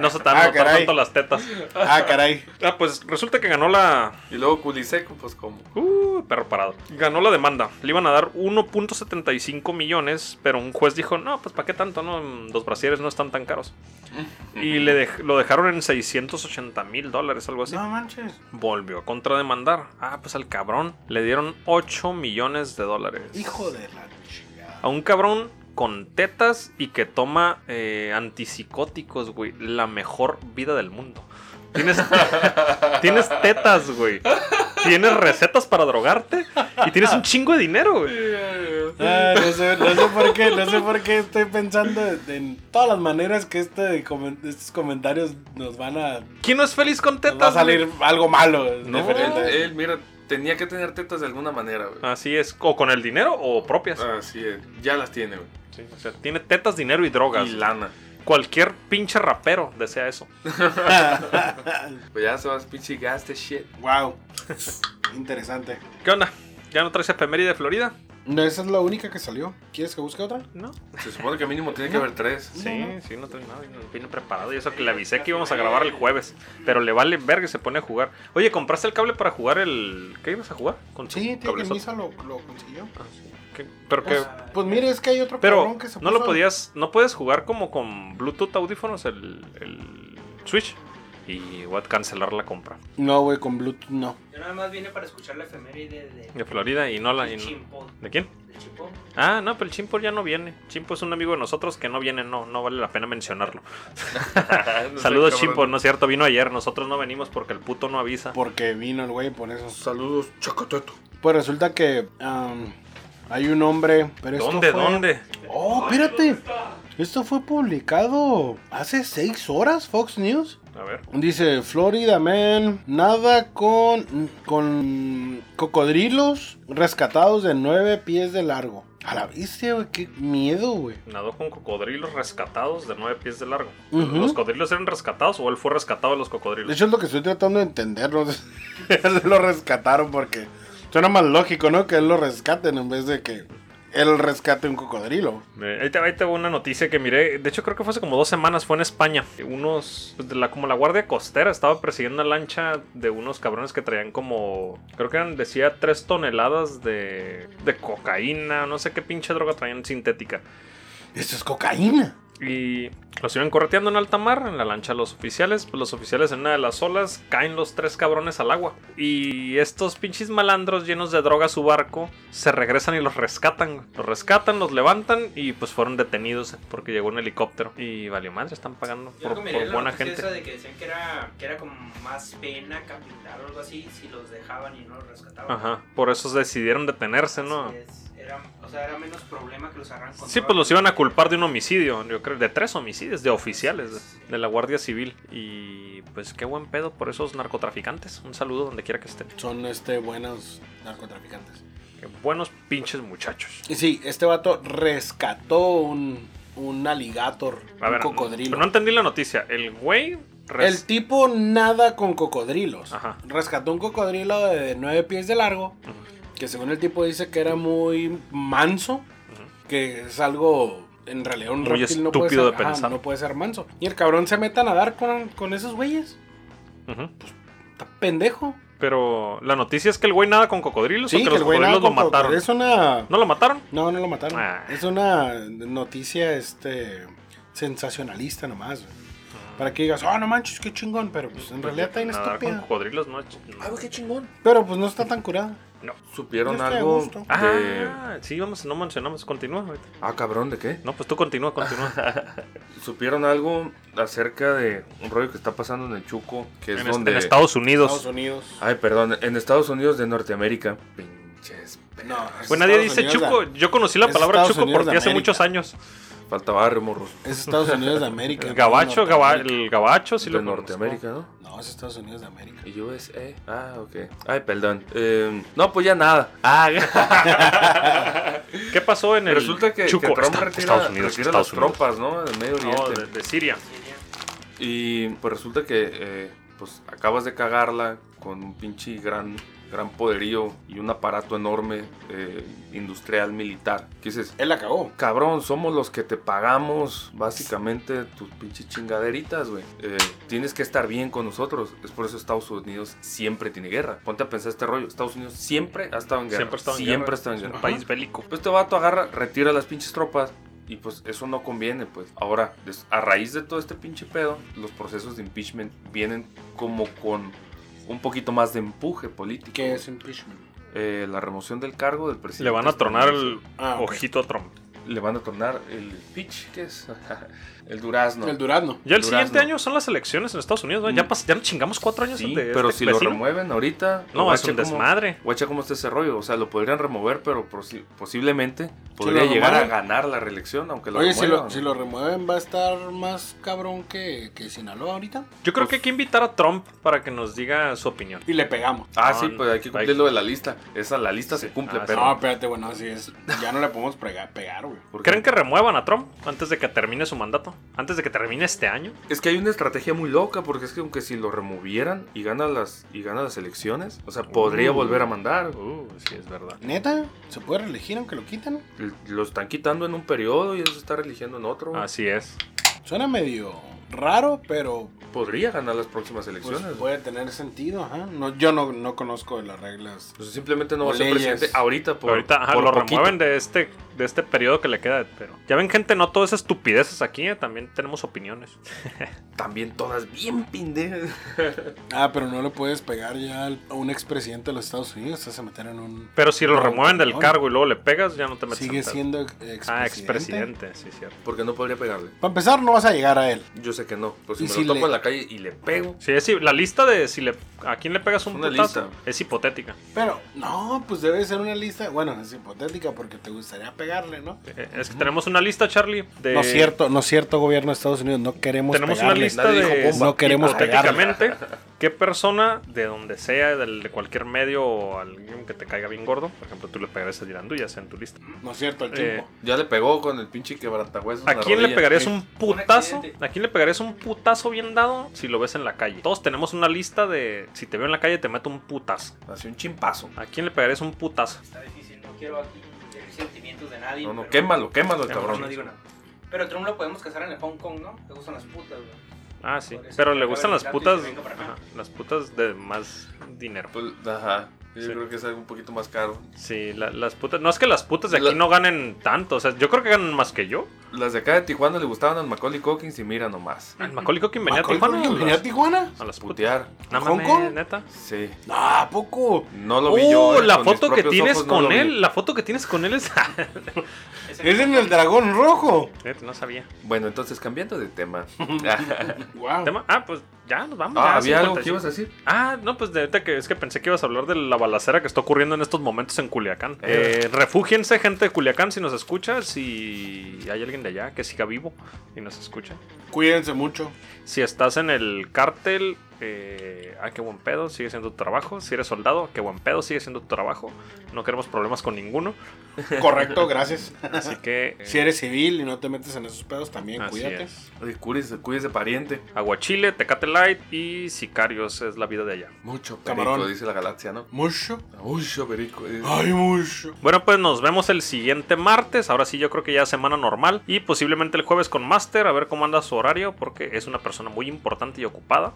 No se te van Ah, a notar caray. tanto las tetas. Ah, caray. Ah, pues resulta que ganó la. Y luego culiseco, pues como. Uh, perro parado. Ganó la demanda. Le iban a dar 1.75 millones, pero un juez dijo: No, pues ¿para qué tanto? no Los brasieres no están tan caros. Y le dej- lo dejaron en 680 mil dólares, algo así. No manches. Volvió a contrademandar. Ah, pues al cabrón le dieron 8 millones de dólares. Hijo de la chingada. A un cabrón con tetas y que toma eh, antipsicóticos, güey. La mejor vida del mundo. Tienes, tienes tetas, güey. Tienes recetas para drogarte y tienes un chingo de dinero, güey. Ah, no, sé, no sé por qué, no sé por qué estoy pensando en todas las maneras que este estos comentarios nos van a. ¿Quién no es feliz con tetas? va a salir güey? algo malo. No, él, mira, tenía que tener tetas de alguna manera, güey. Así es, o con el dinero o propias. Así es. Ya las tiene, güey. Sí, o sea, tiene tetas, dinero y drogas. Y lana. Cualquier pinche rapero desea eso. Pues ya se va a pinche gas de shit. Wow. Interesante. ¿Qué onda? ¿Ya no traes efeméride de Florida? No, esa es la única que salió. ¿Quieres que busque otra? No. Se supone que mínimo tiene que haber tres. Sí, sí, no trae nada. no Viene preparado. Y eso que le avisé que íbamos a grabar el jueves. Pero le vale verga y se pone a jugar. Oye, ¿compraste el cable para jugar el. ¿Qué ibas a jugar? Con Sí, tío, que? Misa lo, lo consiguió. Ah, sí. ¿Qué? Pero que. Pues, pues mire, es que hay otro Pero cabrón que se no lo podías. No puedes jugar como con Bluetooth audífonos el, el Switch. Y voy a cancelar la compra No, güey, con Bluetooth no. Yo nada más vine para escuchar la efeméride de, de Florida y no la. y de no- Chimpo. ¿De quién? De Chimpo. Ah, no, pero el Chimpo ya no viene. Chimpo es un amigo de nosotros que no viene, no, no vale la pena mencionarlo. No Saludos. Chimpo, no es cierto, vino ayer. Nosotros no venimos porque el puto no avisa. Porque vino el güey por eso. Saludos, chocoteto. Pues resulta que am, hay un hombre. Pero esto ¿Dónde, fue- dónde? Oh, espérate. Esto fue publicado hace seis horas, Fox News. A ver. Dice Florida Man, nada con, con cocodrilos rescatados de nueve pies de largo. A la bestia, güey, qué miedo, güey. Nadó con cocodrilos rescatados de nueve pies de largo. ¿Los cocodrilos eran rescatados o él fue rescatado de los De cocodrilos? hecho es lo que estoy tratando de entender. no lo rescataron porque suena más lógico, ¿no? Que él lo rescaten en vez de que él rescate un cocodrilo. Eh, ahí, te, ahí te una noticia que miré. De hecho, creo que fue hace como dos semanas. Fue en España. Unos. pues, de la, como la Guardia Costera estaba persiguiendo una lancha de unos cabrones que traían como. Creo que eran, decía, tres toneladas de. de cocaína. No sé qué pinche droga traían sintética. Esto es cocaína. Y los iban correteando en alta mar, en la lancha los oficiales. Pues los oficiales en una de las olas caen los tres cabrones al agua. Y estos pinches malandros llenos de droga a su barco se regresan y los rescatan. Los rescatan, los levantan y pues fueron detenidos porque llegó un helicóptero. Y valió madre, están pagando Yo por, buena gente. esa de que decían que era, que era como más pena capital o algo así si los dejaban y no los rescataban. Ajá, por eso decidieron detenerse, ¿no? Así es. Era, o sea, era menos problema que los agarran con Sí, pues los iban a culpar de un homicidio, yo creo, de tres homicidios, de oficiales de, de la Guardia Civil. Y pues qué buen pedo por esos narcotraficantes. Un saludo donde quiera que estén. Son este buenos narcotraficantes. Qué buenos pinches muchachos. Y sí, este vato rescató un, un alligator, A ver, un cocodrilo. pero no entendí la noticia. El güey. res- El tipo nada con cocodrilos. Ajá. Rescató un cocodrilo de nueve pies de largo. Que según el tipo dice que era muy manso. Que es algo. En realidad, un Muy reptil no puede, estúpido ser, de ajá, pensar. no puede ser manso. Y el cabrón se mete a nadar con, con esos güeyes. Ujú. Está pendejo. Pero la noticia es que el güey nada con cocodrilos o Sí, que que los el güey nada cocodrilos lo con mataron. cocodrilos. Es una. ¿No lo mataron? No, no lo mataron. Ah. Es una noticia este sensacionalista nomás. güey. Para que digas, oh, no manches, qué chingón. Pero pues en realidad está bien Nadar con estúpida. cocodrilos no es. Ah, güey, qué chingón. Pero pues no está tan curada. ¿Supieron estoy a algo de... Ah, sí, vamos, no mencionamos. Continúa. ahorita. Ah, cabrón, ¿de qué? No, pues tú continúa, continúa. ¿Supieron algo acerca de un rollo que está pasando en el Chuco? Que es en, donde... en Estados Unidos. Estados Unidos. Ay, perdón, en Estados Unidos de Norteamérica. Pinches... No, es Pues nadie Estados dice Unidos Chuco. Yo conocí la palabra Estados Chuco Unidos porque hace muchos años. Falta barrio, morros. Es Estados Unidos de América. El no gabacho, gaba- el gabacho, sí de lo conozco. Norteamérica, ¿no? No, es Estados Unidos de América. Y USA. Ah, ok. Ay, perdón. Eh, no, pues ya nada. Ah, ¿Qué pasó en el resulta que, que Chuco? Trump Está- retira, Estados Unidos, retira Estados las Unidos. tropas, ¿no? Del Medio No, Oriente. de, de Siria. Y pues resulta que eh, pues acabas de cagarla con un pinche gran, gran poderío y un aparato enorme eh, industrial militar. ¿Qué dices? Él la cagó. Cabrón, somos los que te pagamos básicamente tus pinches chingaderitas, güey. Eh, tienes que estar bien con nosotros. Es por eso Estados Unidos siempre tiene guerra. Ponte a pensar este rollo. Estados Unidos siempre ha estado en guerra. Siempre ha estado en Siempre guerra. ha estado en Es un guerra. país bélico. Pues este vato agarra, retira las pinches tropas. Y pues eso no conviene, pues. Ahora, a raíz de todo este pinche pedo, los procesos de impeachment vienen como con un poquito más de empuje político. ¿Qué es impeachment? Eh, la remoción del cargo del presidente. Le van a tronar el Ah, ojito a Trump. Le van a tronar el pitch, ¿qué es? el durazno. El durazno. Ya el Durazno. siguiente año son las elecciones en Estados Unidos, ¿no? Ya, Mm. pas- ya nos chingamos cuatro años Sí, de pero este si lo remueven ahorita. No, es un desmadre. Guacha cómo está ese rollo. O sea, lo podrían remover, pero posi- posiblemente podría llegar a ganar la reelección, aunque lo Oye, si lo, si lo remueven, va a estar más cabrón que, que Sinaloa ahorita. Yo creo que hay que invitar a Trump para que nos diga su opinión. Y le pegamos. Ah, No, sí, pues hay que cumplir hay- lo de la lista. Esa, la lista se cumple, Ah, pero... No, espérate, bueno, así es. Ya no le podemos pegar, pegar güey. ¿Creen que remuevan a Trump antes de que termine su mandato? ¿Antes de que termine este año? Es que hay una estrategia muy loca, porque es que aunque si lo removieran y gana las, y gana las elecciones, o sea, podría Uh. volver a mandar. Uh, sí, es verdad. ¿Neta? ¿Se puede reelegir aunque lo quiten? L- Lo están quitando en un periodo y él se está eligiendo en otro. Así es. Suena medio raro, pero Podría ganar las próximas pues, elecciones. puede tener sentido. Ajá. No, yo no, no conozco las reglas. Pues simplemente no va a ser presidente ahorita por, Ahorita ajá, por lo poquito. remueven de este, de este periodo que le queda. Pero ya ven, gente, no todas esas estupideces aquí. eh, También tenemos opiniones. También todas bien pendejas. Ah, pero no le puedes pegar ya a un expresidente de los Estados Unidos. A meter en un. Pero si lo remueven del cargo y luego le pegas, ya no te metes Sigue en siendo ex- expresidente. Ah, expresidente, sí, cierto. Porque no podría pegarle. Para empezar, no vas a llegar a él. Yo sé que no. Pues si Y me si lo topo le- en la calle y le pego. Sí, es, la lista de si le, a quién le pegas un Una putazo lista. es hipotética. Pero, no, pues debe ser una lista. Bueno, es hipotética porque te gustaría pegarle, ¿no? Eh, Es que tenemos una lista, Charlie, de... No es cierto, no es cierto, gobierno de Estados Unidos. No queremos Tenemos una pegarle. lista Nadie dijo de... bomba. No queremos hipotéticamente, qué persona de donde sea, del- de cualquier medio o alguien que te caiga bien gordo, por ejemplo, tú le pegarías a sea en tu lista. No es cierto, el Eh, tiempo. Ya le pegó con el pinche quebrantahuesos. ¿A quién le pegarías un putazo? ¿A quién le pegarías un putazo bien dado si lo ves en la calle? Todos tenemos una lista de si te veo en la calle te meto un putazo. Así un chimpazo. ¿A quién le pegarías un putazo? Está difícil, no quiero aquí sentimientos de nadie. No, no, pero- quémalo, quémalo el cabrón. No digo nada. Pero Trump lo podemos casar en el Hong Kong, ¿no? Le gustan las putas, güey. Ah, sí. Pero le gustan las putas. ajá, las putas de más dinero. Pues, ajá. Yo Sí. creo que es algo un poquito más caro. Sí, la- las putas. No es que las putas de aquí La- no ganen tanto. O sea, yo creo que ganan más que yo. Las de acá de Tijuana le gustaban al Macaulay Culkin y mira nomás. Al Macaulay Culkin venía a Tijuana. Culkin a venía a las- Tijuana? A las. Putear. No ¿Hong Kong? neta. Sí. Ah, ¿a poco? No lo vi yo. Oh, eh, la foto que tienes ojos con él. La foto que tienes con él es. Es en el dragón rojo. No sabía. Bueno, entonces cambiando de tema. Wow. Tema- Ah, pues ya nos vamos. Ah, ya, ¿Había algo que 55. ibas a decir? Ah, no, pues de ahorita que es que pensé que ibas a hablar de la balacera que está ocurriendo en estos momentos en Culiacán. Eh, refúgiense, gente de Culiacán, si nos escucha, si hay alguien de allá que siga vivo y nos escucha. Cuídense mucho. Si estás en el cártel, eh, ah, qué buen pedo, sigue siendo tu trabajo. Si eres soldado, qué buen pedo, sigue siendo tu trabajo. No queremos problemas con ninguno. Correcto, gracias. Así que. eh, Si eres civil y no te metes en esos pedos, también cuídate. es. Cuídese, cuídese pariente. Aguachile, Tecate Light y Sicarios es la vida de allá. Mucho perico, Camarón. dice la galaxia, ¿no? Mucho. Mucho perico. dice. Ay, mucho. Bueno, pues nos vemos el siguiente martes. Ahora sí, yo creo que ya semana normal. Y posiblemente el jueves con Master, a ver cómo anda su horario, porque es una persona muy importante y ocupada.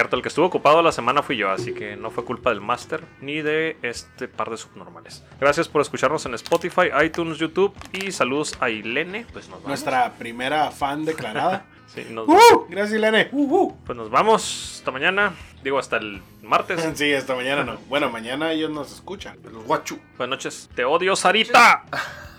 Cierto, el que estuvo ocupado la semana fui yo, así que no fue culpa del Master ni de este par de subnormales. Gracias por escucharnos en Spotify, iTunes, YouTube y saludos a Ilene. Pues nos vamos. Nuestra primera fan declarada. Sí, nos- ¡Uh! Gracias, Lene. pues nos vamos. hasta mañana. Digo, hasta el martes. Sí, hasta mañana no. Bueno, mañana ellos nos escuchan. Los guachu. Buenas noches. Te odio, Sarita.